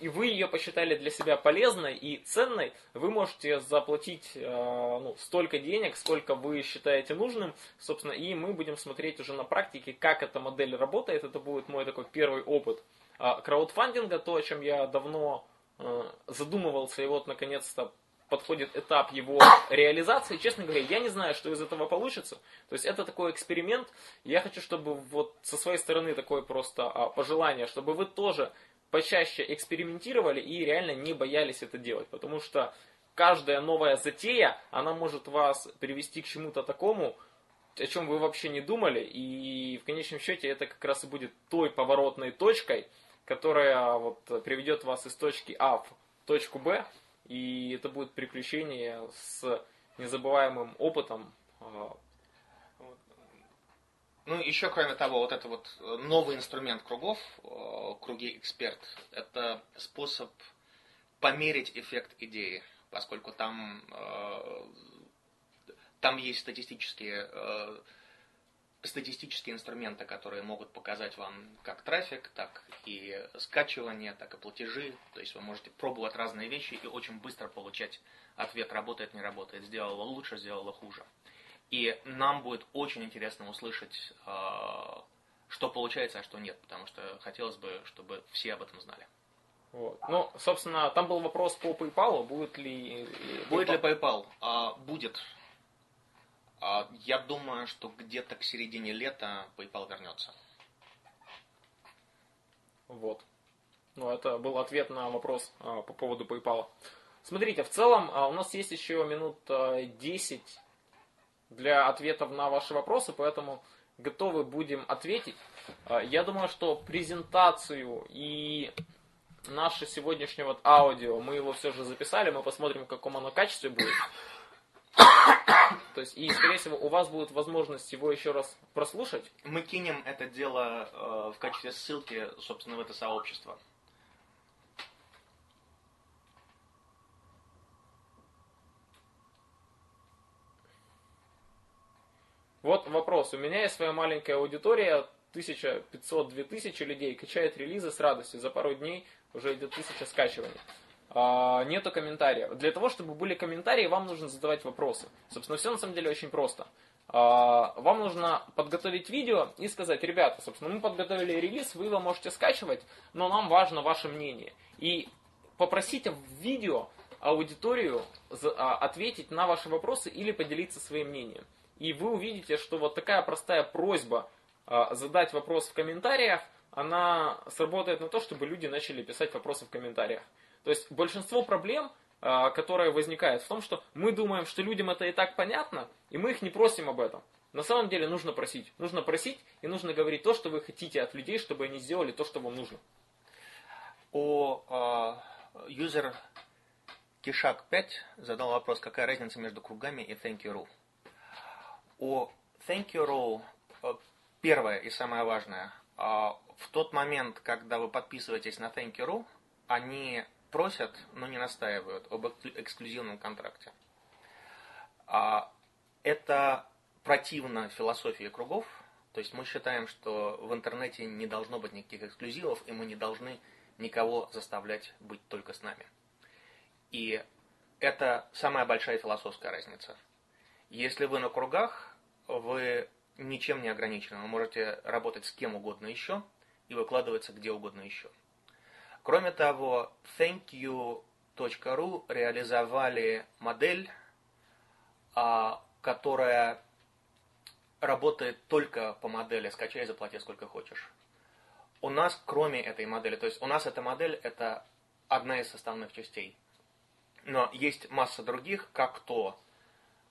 и вы ее посчитали для себя полезной и ценной, вы можете заплатить э, ну, столько денег, сколько вы считаете нужным, собственно, и мы будем смотреть уже на практике, как эта модель работает. Это будет мой такой первый опыт а, краудфандинга, то, о чем я давно э, задумывался, и вот наконец-то подходит этап его реализации, честно говоря, я не знаю, что из этого получится. То есть это такой эксперимент. Я хочу, чтобы вот со своей стороны такое просто а, пожелание, чтобы вы тоже почаще экспериментировали и реально не боялись это делать. Потому что каждая новая затея, она может вас привести к чему-то такому, о чем вы вообще не думали. И в конечном счете это как раз и будет той поворотной точкой, которая вот приведет вас из точки А в точку Б, и это будет приключение с незабываемым опытом. Ну, еще кроме того, вот это вот новый инструмент кругов, э, круги эксперт, это способ померить эффект идеи, поскольку там, э, там есть статистические э, статистические инструменты, которые могут показать вам как трафик, так и скачивание, так и платежи. То есть вы можете пробовать разные вещи и очень быстро получать ответ, работает, не работает, сделала лучше, сделала хуже. И нам будет очень интересно услышать, а, что получается, а что нет, потому что хотелось бы, чтобы все об этом знали. Вот. Ну, собственно, там был вопрос по PayPal, будет ли... Будет ли PayPal? А, будет. А, я думаю, что где-то к середине лета PayPal вернется. Вот. Ну, это был ответ на вопрос а, по поводу PayPal. Смотрите, в целом а, у нас есть еще минут а, 10 для ответов на ваши вопросы, поэтому готовы будем ответить. А, я думаю, что презентацию и наше сегодняшнее вот аудио, мы его все же записали, мы посмотрим, в каком оно качестве будет. То есть, и, скорее всего, у вас будет возможность его еще раз прослушать. Мы кинем это дело э, в качестве ссылки, собственно, в это сообщество. Вот вопрос. У меня есть своя маленькая аудитория, 1500-2000 людей, качает релизы с радостью. За пару дней уже идет 1000 скачиваний. А, нету комментариев. Для того, чтобы были комментарии, вам нужно задавать вопросы. Собственно, все на самом деле очень просто. А, вам нужно подготовить видео и сказать, ребята, собственно, мы подготовили релиз, вы его можете скачивать, но нам важно ваше мнение. И попросите в видео аудиторию а, ответить на ваши вопросы или поделиться своим мнением. И вы увидите, что вот такая простая просьба задать вопрос в комментариях, она сработает на то, чтобы люди начали писать вопросы в комментариях. То есть большинство проблем, а, которые возникают в том, что мы думаем, что людям это и так понятно, и мы их не просим об этом. На самом деле нужно просить. Нужно просить и нужно говорить то, что вы хотите от людей, чтобы они сделали то, что вам нужно. О юзер Кишак 5 задал вопрос, какая разница между кругами и thank you rule. О thank you rule э, первое и самое важное. А, в тот момент, когда вы подписываетесь на thank you они просят, но не настаивают об эксклюзивном контракте. А это противно философии кругов. То есть мы считаем, что в интернете не должно быть никаких эксклюзивов, и мы не должны никого заставлять быть только с нами. И это самая большая философская разница. Если вы на кругах, вы ничем не ограничены. Вы можете работать с кем угодно еще и выкладываться где угодно еще. Кроме того, thankyou.ru реализовали модель, а, которая работает только по модели «скачай, заплати сколько хочешь». У нас, кроме этой модели, то есть у нас эта модель – это одна из составных частей. Но есть масса других, как то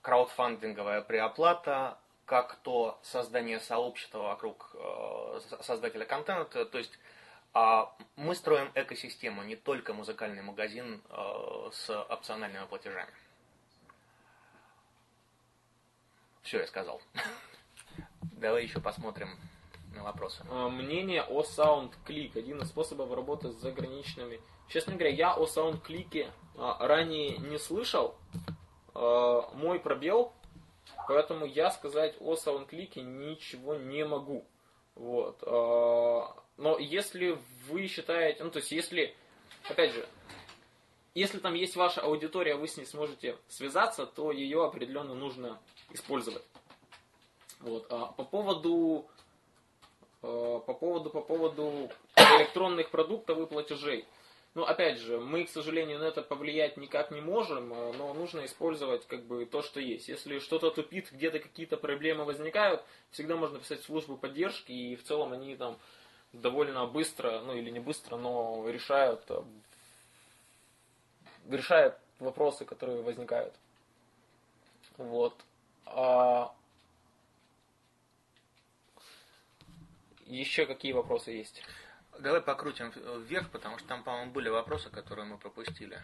краудфандинговая преоплата, как то создание сообщества вокруг э, создателя контента, то есть а мы строим экосистему, не только музыкальный магазин э, с опциональными платежами. Все, я сказал. Давай еще посмотрим на вопросы. А, мнение о SoundClick. Один из способов работы с заграничными. Честно говоря, я о SoundClick а, ранее не слышал. А, мой пробел. Поэтому я сказать о SoundClick ничего не могу. Вот. Но если вы считаете, ну то есть если, опять же, если там есть ваша аудитория, вы с ней сможете связаться, то ее определенно нужно использовать. Вот. А по поводу э, по поводу по поводу электронных продуктов и платежей. Ну, опять же, мы, к сожалению, на это повлиять никак не можем, э, но нужно использовать как бы то, что есть. Если что-то тупит, где-то какие-то проблемы возникают, всегда можно писать в службу поддержки, и в целом они там довольно быстро, ну или не быстро, но решают, э, решают вопросы, которые возникают. Вот. А... Еще какие вопросы есть? Давай покрутим вверх, потому что там, по-моему, были вопросы, которые мы пропустили.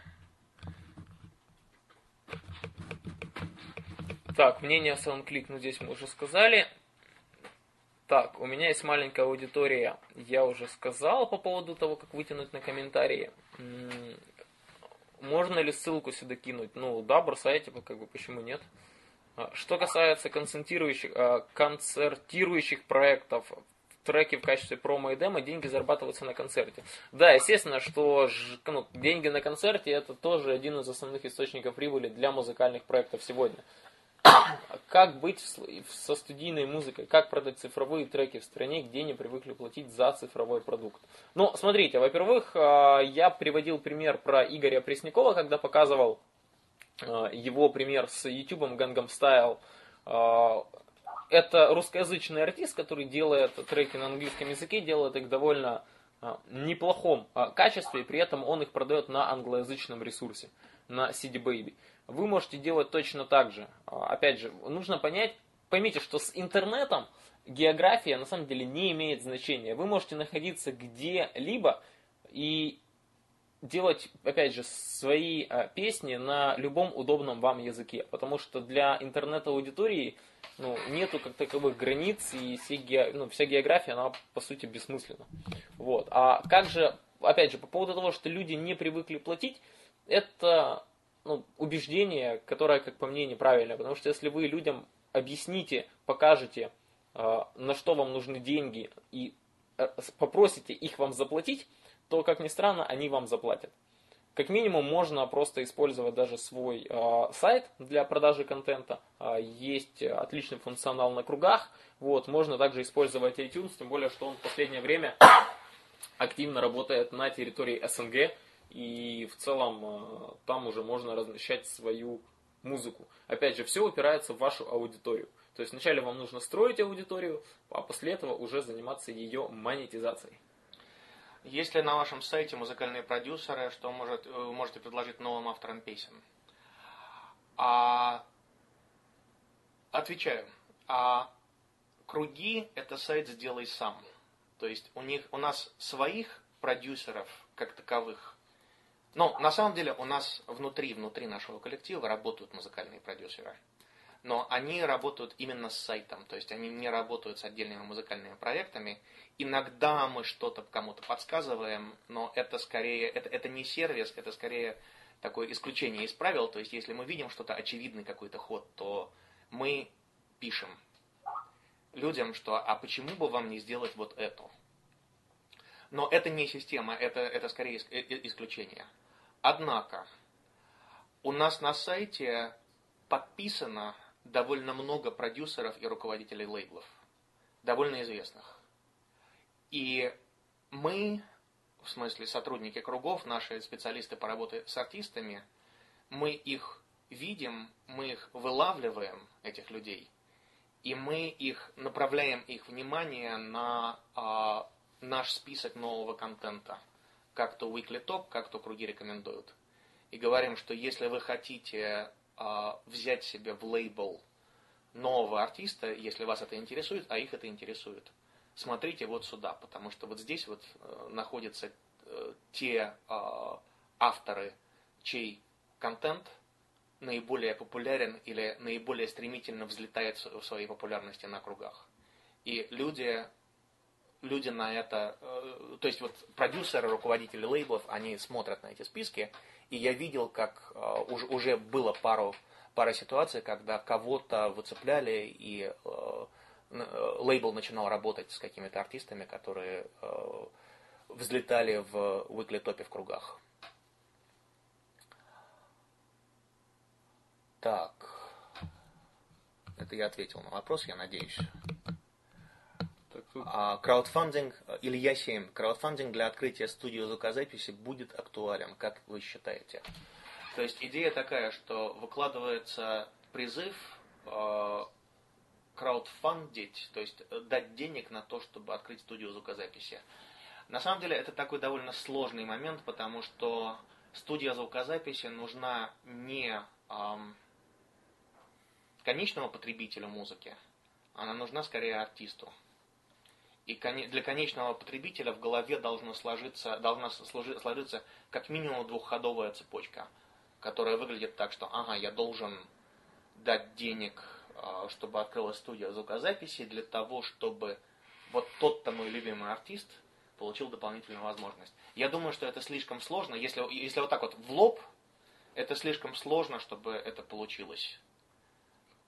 Так, мнение SoundClick, ну здесь мы уже сказали. Так, у меня есть маленькая аудитория, я уже сказал по поводу того, как вытянуть на комментарии. Можно ли ссылку сюда кинуть? Ну да, бросайте, как бы почему нет. А, что касается концертирующих, а, концертирующих проектов, треки в качестве промо и демо, деньги зарабатываются на концерте. Да, естественно, что ну, деньги на концерте это тоже один из основных источников прибыли для музыкальных проектов сегодня. Как быть со студийной музыкой? Как продать цифровые треки в стране, где не привыкли платить за цифровой продукт? Ну, смотрите, во-первых, а, я приводил пример про Игоря Преснякова, когда показывал а, его пример с YouTube Gangnam Style. А, это русскоязычный артист, который делает треки на английском языке, делает их довольно неплохом качестве, и при этом он их продает на англоязычном ресурсе, на CD Baby вы можете делать точно так же. А, опять же, нужно понять, поймите, что с интернетом география на самом деле не имеет значения. Вы можете находиться где-либо и делать, опять же, свои а, песни на любом удобном вам языке. Потому что для интернет-аудитории ну, нету как таковых границ, и все, ну, вся география, она по сути бессмысленна. Вот. А как же, опять же, по поводу того, что люди не привыкли платить, это ну, убеждение, которое, как по мне, неправильное. Потому что если вы людям объясните, покажете, э, на что вам нужны деньги, и э, попросите их вам заплатить, то, как ни странно, они вам заплатят. Как минимум, можно просто использовать даже свой э, сайт для продажи контента. Э, есть отличный функционал на кругах. Вот, можно также использовать iTunes, тем более, что он в последнее время активно работает на территории СНГ. И в целом э, там уже можно размещать свою музыку. Опять же, все упирается в вашу аудиторию. То есть вначале вам нужно строить аудиторию, а после этого уже заниматься ее монетизацией. Есть ли на вашем сайте музыкальные продюсеры, что может, вы э, можете предложить новым авторам песен? А, отвечаю. А, круги – это сайт «Сделай сам». То есть у, них, у нас своих продюсеров, как таковых, но на самом деле у нас внутри, внутри нашего коллектива работают музыкальные продюсеры. Но они работают именно с сайтом, то есть они не работают с отдельными музыкальными проектами. Иногда мы что-то кому-то подсказываем, но это скорее, это, это не сервис, это скорее такое исключение из правил. То есть если мы видим что-то очевидный какой-то ход, то мы пишем людям, что а почему бы вам не сделать вот это? Но это не система, это, это скорее э, э, исключение. Однако, у нас на сайте подписано довольно много продюсеров и руководителей лейблов, довольно известных. И мы, в смысле сотрудники кругов, наши специалисты по работе с артистами, мы их видим, мы их вылавливаем, этих людей, и мы их направляем их внимание на а, наш список нового контента. Как то Weekly Top, как то круги рекомендуют. И говорим, что если вы хотите взять себе в лейбл нового артиста, если вас это интересует, а их это интересует, смотрите вот сюда, потому что вот здесь вот э, находятся э, те э, авторы, чей контент наиболее популярен или наиболее стремительно взлетает в своей популярности на кругах. И люди люди на это, э, то есть вот продюсеры, руководители лейблов, они смотрят на эти списки, и я видел, как э, уже, уже было пару, пара ситуаций, когда кого-то выцепляли, и э, лейбл начинал работать с какими-то артистами, которые взлетали в weekly топе в кругах. Так. Это я ответил на вопрос, я надеюсь. А краудфандинг, Илья 7, краудфандинг для открытия студии звукозаписи будет актуален, как вы считаете? То есть идея такая, что выкладывается призыв э, краудфандить, то есть дать денег на то, чтобы открыть студию звукозаписи. На самом деле это такой довольно сложный момент, потому что студия звукозаписи нужна не эм, конечному потребителю музыки, она нужна скорее артисту. И для конечного потребителя в голове должно сложиться, должна сложиться как минимум двухходовая цепочка, которая выглядит так, что ага, я должен дать денег, а, чтобы открылась студия звукозаписи, для того, чтобы вот тот-то мой любимый артист получил дополнительную возможность. Я думаю, что это слишком сложно. Если, если вот так вот в лоб, это слишком сложно, чтобы это получилось.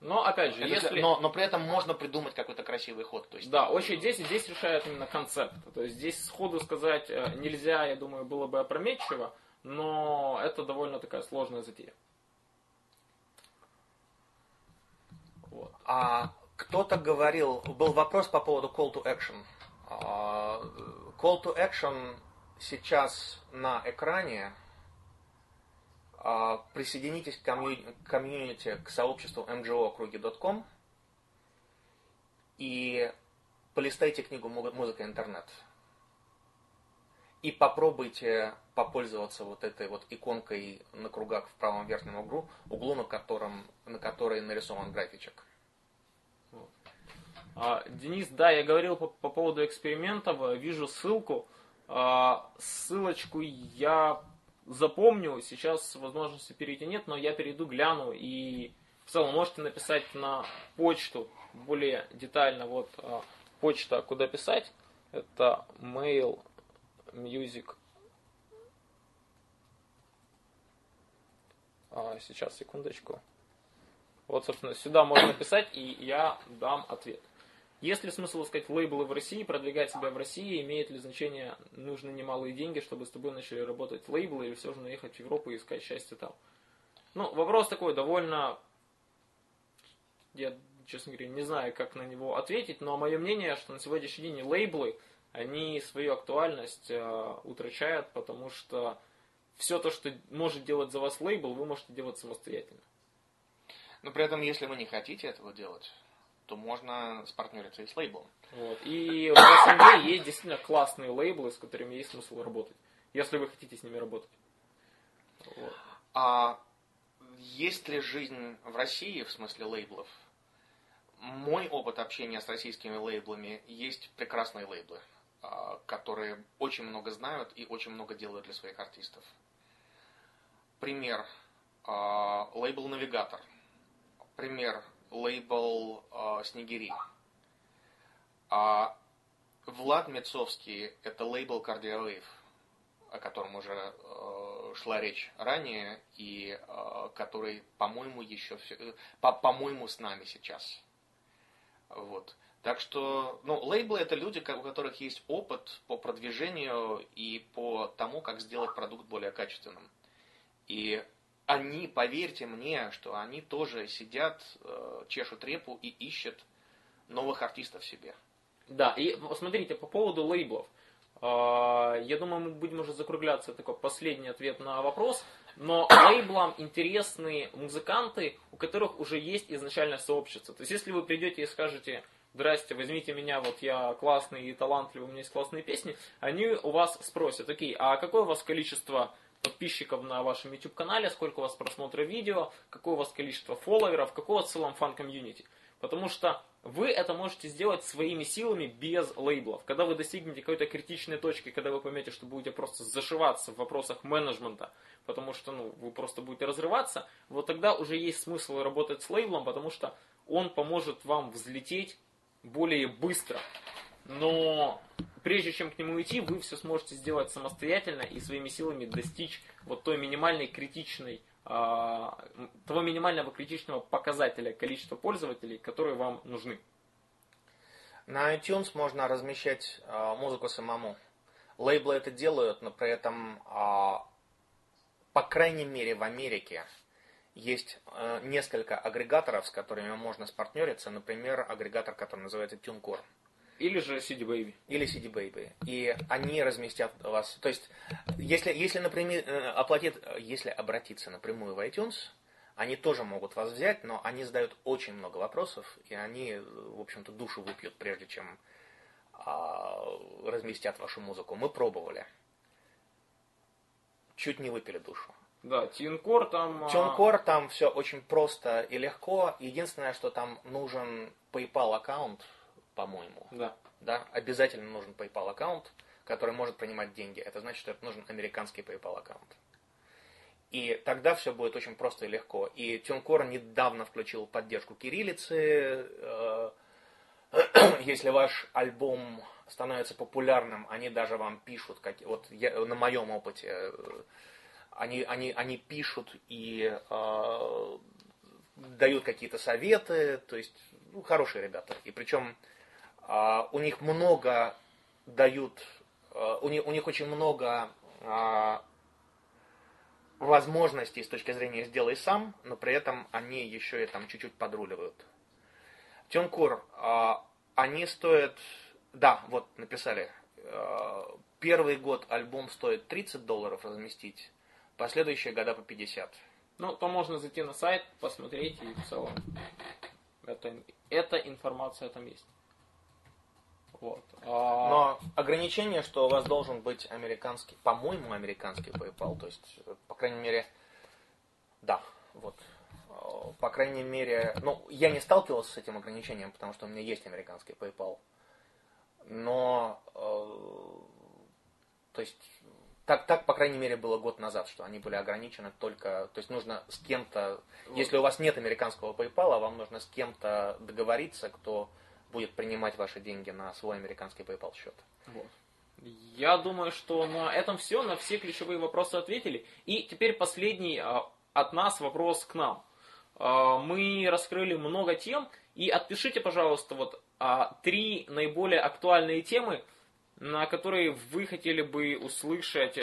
Но опять же, это, если... но, но при этом можно придумать какой-то красивый ход. То есть... Да, очень здесь, здесь решает именно концепт. То есть здесь сходу сказать э, нельзя, я думаю, было бы опрометчиво, но это довольно такая сложная затея. Вот. А кто-то говорил, был вопрос по поводу call to action. А, call to action сейчас на экране присоединитесь к комьюнити, к сообществу mgo.круги.com и полистайте книгу «Музыка интернет». И попробуйте попользоваться вот этой вот иконкой на кругах в правом верхнем углу, углу на, котором, на которой нарисован графичек. А, Денис, да, я говорил по, по поводу экспериментов, вижу ссылку. А, ссылочку я запомню, сейчас возможности перейти нет, но я перейду, гляну и в целом можете написать на почту более детально. Вот а, почта, куда писать, это mail music. А, сейчас, секундочку. Вот, собственно, сюда можно писать, и я дам ответ. Есть ли смысл искать лейблы в России, продвигать себя в России? Имеет ли значение, нужны немалые деньги, чтобы с тобой начали работать лейблы, или все же наехать в Европу и искать счастье там? Ну, вопрос такой довольно... Я, честно говоря, не знаю, как на него ответить, но мое мнение, что на сегодняшний день лейблы, они свою актуальность э, утрачают, потому что все то, что может делать за вас лейбл, вы можете делать самостоятельно. Но при этом, если вы не хотите этого делать, то можно спартнериться и с лейблом. Вот. И в СНГ есть действительно классные лейблы, с которыми есть смысл работать, если вы хотите с ними работать. Вот. А есть ли жизнь в России в смысле лейблов? Мой опыт общения с российскими лейблами есть прекрасные лейблы, а, которые очень много знают и очень много делают для своих артистов. Пример. А, лейбл «Навигатор». Пример лейбл э, Снегири. А Влад Мецовский – это лейбл Кардиолейв, о котором уже э, шла речь ранее, и э, который, по-моему, еще все, по, по-моему, с нами сейчас. Вот. Так что, ну, лейблы это люди, у которых есть опыт по продвижению и по тому, как сделать продукт более качественным. И они, поверьте мне, что они тоже сидят, э, чешут репу и ищут новых артистов себе. Да, и смотрите, по поводу лейблов. Э, я думаю, мы будем уже закругляться. Такой последний ответ на вопрос. Но лейблам интересны музыканты, у которых уже есть изначально сообщество. То есть, если вы придете и скажете, здрасте, возьмите меня, вот я классный и талантливый, у меня есть классные песни, они у вас спросят, окей, а какое у вас количество подписчиков на вашем YouTube канале, сколько у вас просмотров видео, какое у вас количество фолловеров, какой у в целом фан-комьюнити. Потому что вы это можете сделать своими силами без лейблов. Когда вы достигнете какой-то критичной точки, когда вы поймете, что будете просто зашиваться в вопросах менеджмента, потому что ну, вы просто будете разрываться, вот тогда уже есть смысл работать с лейблом, потому что он поможет вам взлететь более быстро. Но прежде чем к нему идти, вы все сможете сделать самостоятельно и своими силами достичь вот той минимальной критичной, а, того минимального критичного показателя количества пользователей, которые вам нужны. На iTunes можно размещать а, музыку самому. Лейблы это делают, но при этом, а, по крайней мере, в Америке есть несколько агрегаторов, с которыми можно спартнериться. Например, агрегатор, который называется TuneCore. Или же CD Baby. Или CD Baby. И они разместят вас. То есть, если, если, например, э, оплатит, если обратиться напрямую в iTunes, они тоже могут вас взять, но они задают очень много вопросов, и они, в общем-то, душу выпьют, прежде чем а, разместят вашу музыку. Мы пробовали. Чуть не выпили душу. Да, Тинкор там... Тинкор там все очень просто и легко. Единственное, что там нужен PayPal аккаунт, по-моему. Да. Да, обязательно нужен PayPal аккаунт, который может принимать деньги. Это значит, что это нужен американский PayPal аккаунт. И тогда все будет очень просто и легко. И TuneCore недавно включил поддержку кириллицы. Э, если ваш альбом становится популярным, они даже вам пишут, как, вот я, на моем опыте, э, они, они, они пишут и э, дают какие-то советы, то есть ну, хорошие ребята. И причем э, у них много дают, э, у, них, у них очень много э, возможностей с точки зрения «сделай сам», но при этом они еще и там чуть-чуть подруливают. Тюнкур, э, они стоят да, вот написали. Первый год альбом стоит 30 долларов разместить, последующие года по 50. Ну, то можно зайти на сайт, посмотреть и в целом это, эта информация там есть. Вот. А... Но ограничение, что у вас должен быть американский, по-моему, американский PayPal, то есть, по крайней мере, да, вот. Э, по крайней мере, ну, я не сталкивался с этим ограничением, потому что у меня есть американский PayPal но, э, то есть, так, так, по крайней мере, было год назад, что они были ограничены только, то есть нужно с кем-то, вот. если у вас нет американского PayPal, вам нужно с кем-то договориться, кто будет принимать ваши деньги на свой американский PayPal счет. Вот. Я думаю, что на этом все, на все ключевые вопросы ответили. И теперь последний а, от нас вопрос к нам. А, мы раскрыли много тем, и отпишите, пожалуйста, вот а, три наиболее актуальные темы, на которые вы хотели бы услышать,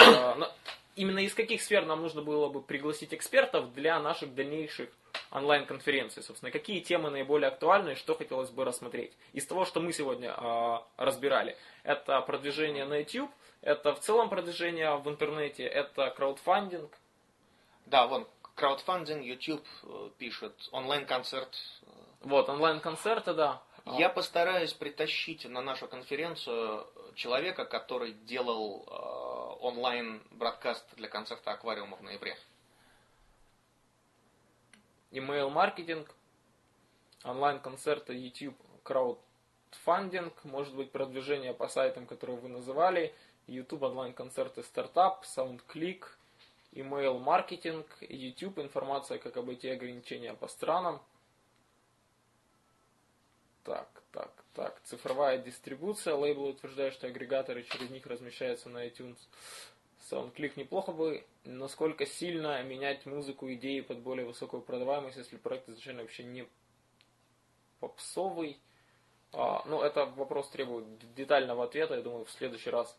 именно из каких сфер нам нужно было бы пригласить экспертов для наших дальнейших онлайн-конференций. Собственно, какие темы наиболее актуальны и что хотелось бы рассмотреть. Из того, что мы сегодня а, разбирали, это продвижение на YouTube, это в целом продвижение в интернете, это краудфандинг. Да, вон, краудфандинг, YouTube э, пишет, онлайн-концерт. Вот, онлайн-концерты, да. Я постараюсь притащить на нашу конференцию человека, который делал э, онлайн-бродкаст для концерта аквариума в ноябре. Email-маркетинг, онлайн-концерты, YouTube, краудфандинг, может быть продвижение по сайтам, которые вы называли, YouTube онлайн-концерты, стартап, SoundClick, email-маркетинг, YouTube, информация, как обойти ограничения по странам, так, так, так. Цифровая дистрибуция. Лейблы утверждают, что агрегаторы через них размещаются на iTunes. SoundClick неплохо бы. Насколько сильно менять музыку, идеи под более высокую продаваемость, если проект изначально вообще не попсовый? А, ну, это вопрос требует детального ответа, я думаю, в следующий раз.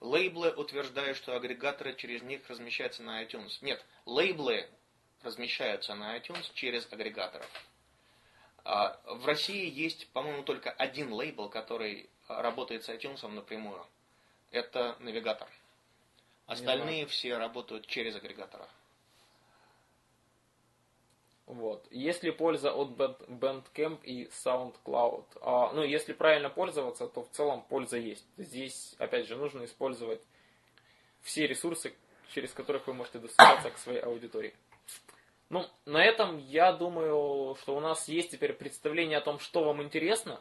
Лейблы утверждают, что агрегаторы через них размещаются на iTunes. Нет, лейблы размещаются на iTunes через агрегаторов. А, в России есть, по-моему, только один лейбл, который работает с iTunes напрямую. Это навигатор. Остальные все работают через агрегатора. Вот. Есть ли польза от Bandcamp и SoundCloud? А, ну, если правильно пользоваться, то в целом польза есть. Здесь, опять же, нужно использовать все ресурсы, через которых вы можете достучаться к своей аудитории. Ну, на этом я думаю, что у нас есть теперь представление о том, что вам интересно.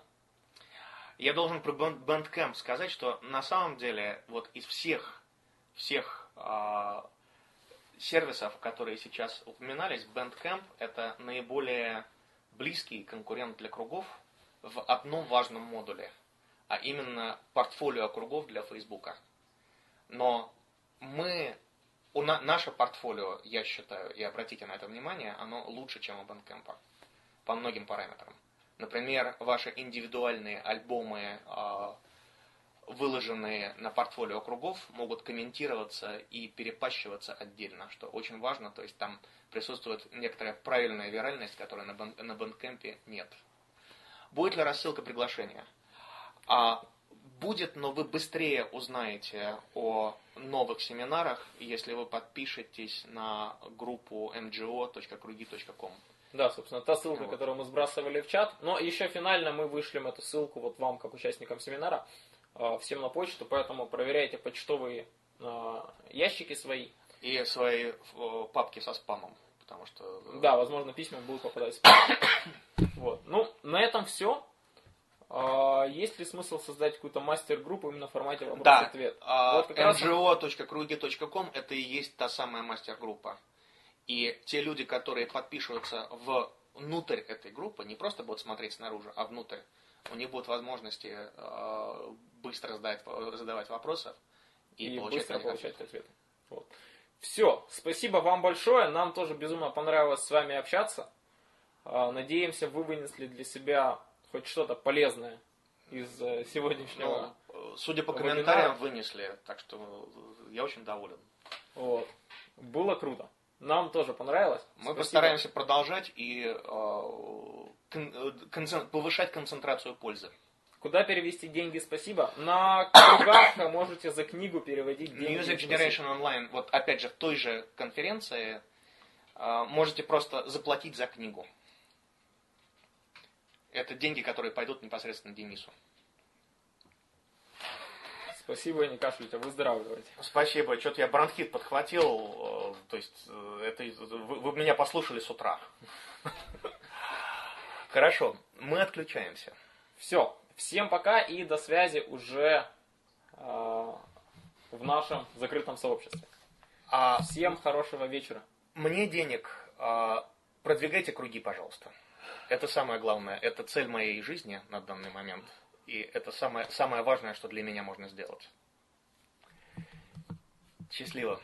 Я должен про Bandcamp сказать, что на самом деле вот из всех, всех э, сервисов, которые сейчас упоминались, Bandcamp это наиболее близкий конкурент для кругов в одном важном модуле, а именно портфолио кругов для Фейсбука. Но мы у на, наше портфолио, я считаю, и обратите на это внимание, оно лучше, чем у Bandcamp по многим параметрам. Например, ваши индивидуальные альбомы, э, выложенные на портфолио кругов, могут комментироваться и перепащиваться отдельно, что очень важно, то есть там присутствует некоторая правильная виральность, которой на, на Bandcamp нет. Будет ли рассылка приглашения? А будет, но вы быстрее узнаете о новых семинарах, если вы подпишетесь на группу mgo.круги.com. Да, собственно, та ссылка, вот. которую мы сбрасывали в чат. Но еще финально мы вышлем эту ссылку вот вам, как участникам семинара, всем на почту, поэтому проверяйте почтовые а, ящики свои. И свои папки со спамом, потому что... Да, возможно, письма будут попадать в спам. Вот. Ну, на этом все. А, есть ли смысл создать какую-то мастер-группу именно в формате вопрос-ответ? Да, вот ngo.krugi.com это и есть та самая мастер-группа. И те люди, которые подпишутся внутрь этой группы, не просто будут смотреть снаружи, а внутрь, у них будут возможности э, быстро задать, задавать вопросы и, и получать, быстро получать ответы. Вот. Все, спасибо вам большое. Нам тоже безумно понравилось с вами общаться. А, надеемся, вы вынесли для себя хоть что-то полезное из э, сегодняшнего. Ну, судя по вебинара. комментариям, вынесли, так что я очень доволен. Вот. Было круто. Нам тоже понравилось. Мы Спасибо. постараемся продолжать и э, повышать концентрацию пользы. Куда перевести деньги, спасибо. На кругах можете за книгу переводить деньги. Music Generation Online, вот опять же, в той же конференции э, можете просто заплатить за книгу. Это деньги, которые пойдут непосредственно Денису. Спасибо, не кашляйте, выздоравливайте. Спасибо. Что-то я бронхит подхватил. Э, то есть, э, это, вы, вы меня послушали с утра. Хорошо, мы отключаемся. Все. Всем пока и до связи уже э, в нашем закрытом сообществе. А Всем хорошего вечера. Мне денег. Э, продвигайте круги, пожалуйста. Это самое главное. Это цель моей жизни на данный момент. И это самое, самое важное, что для меня можно сделать. Счастливо.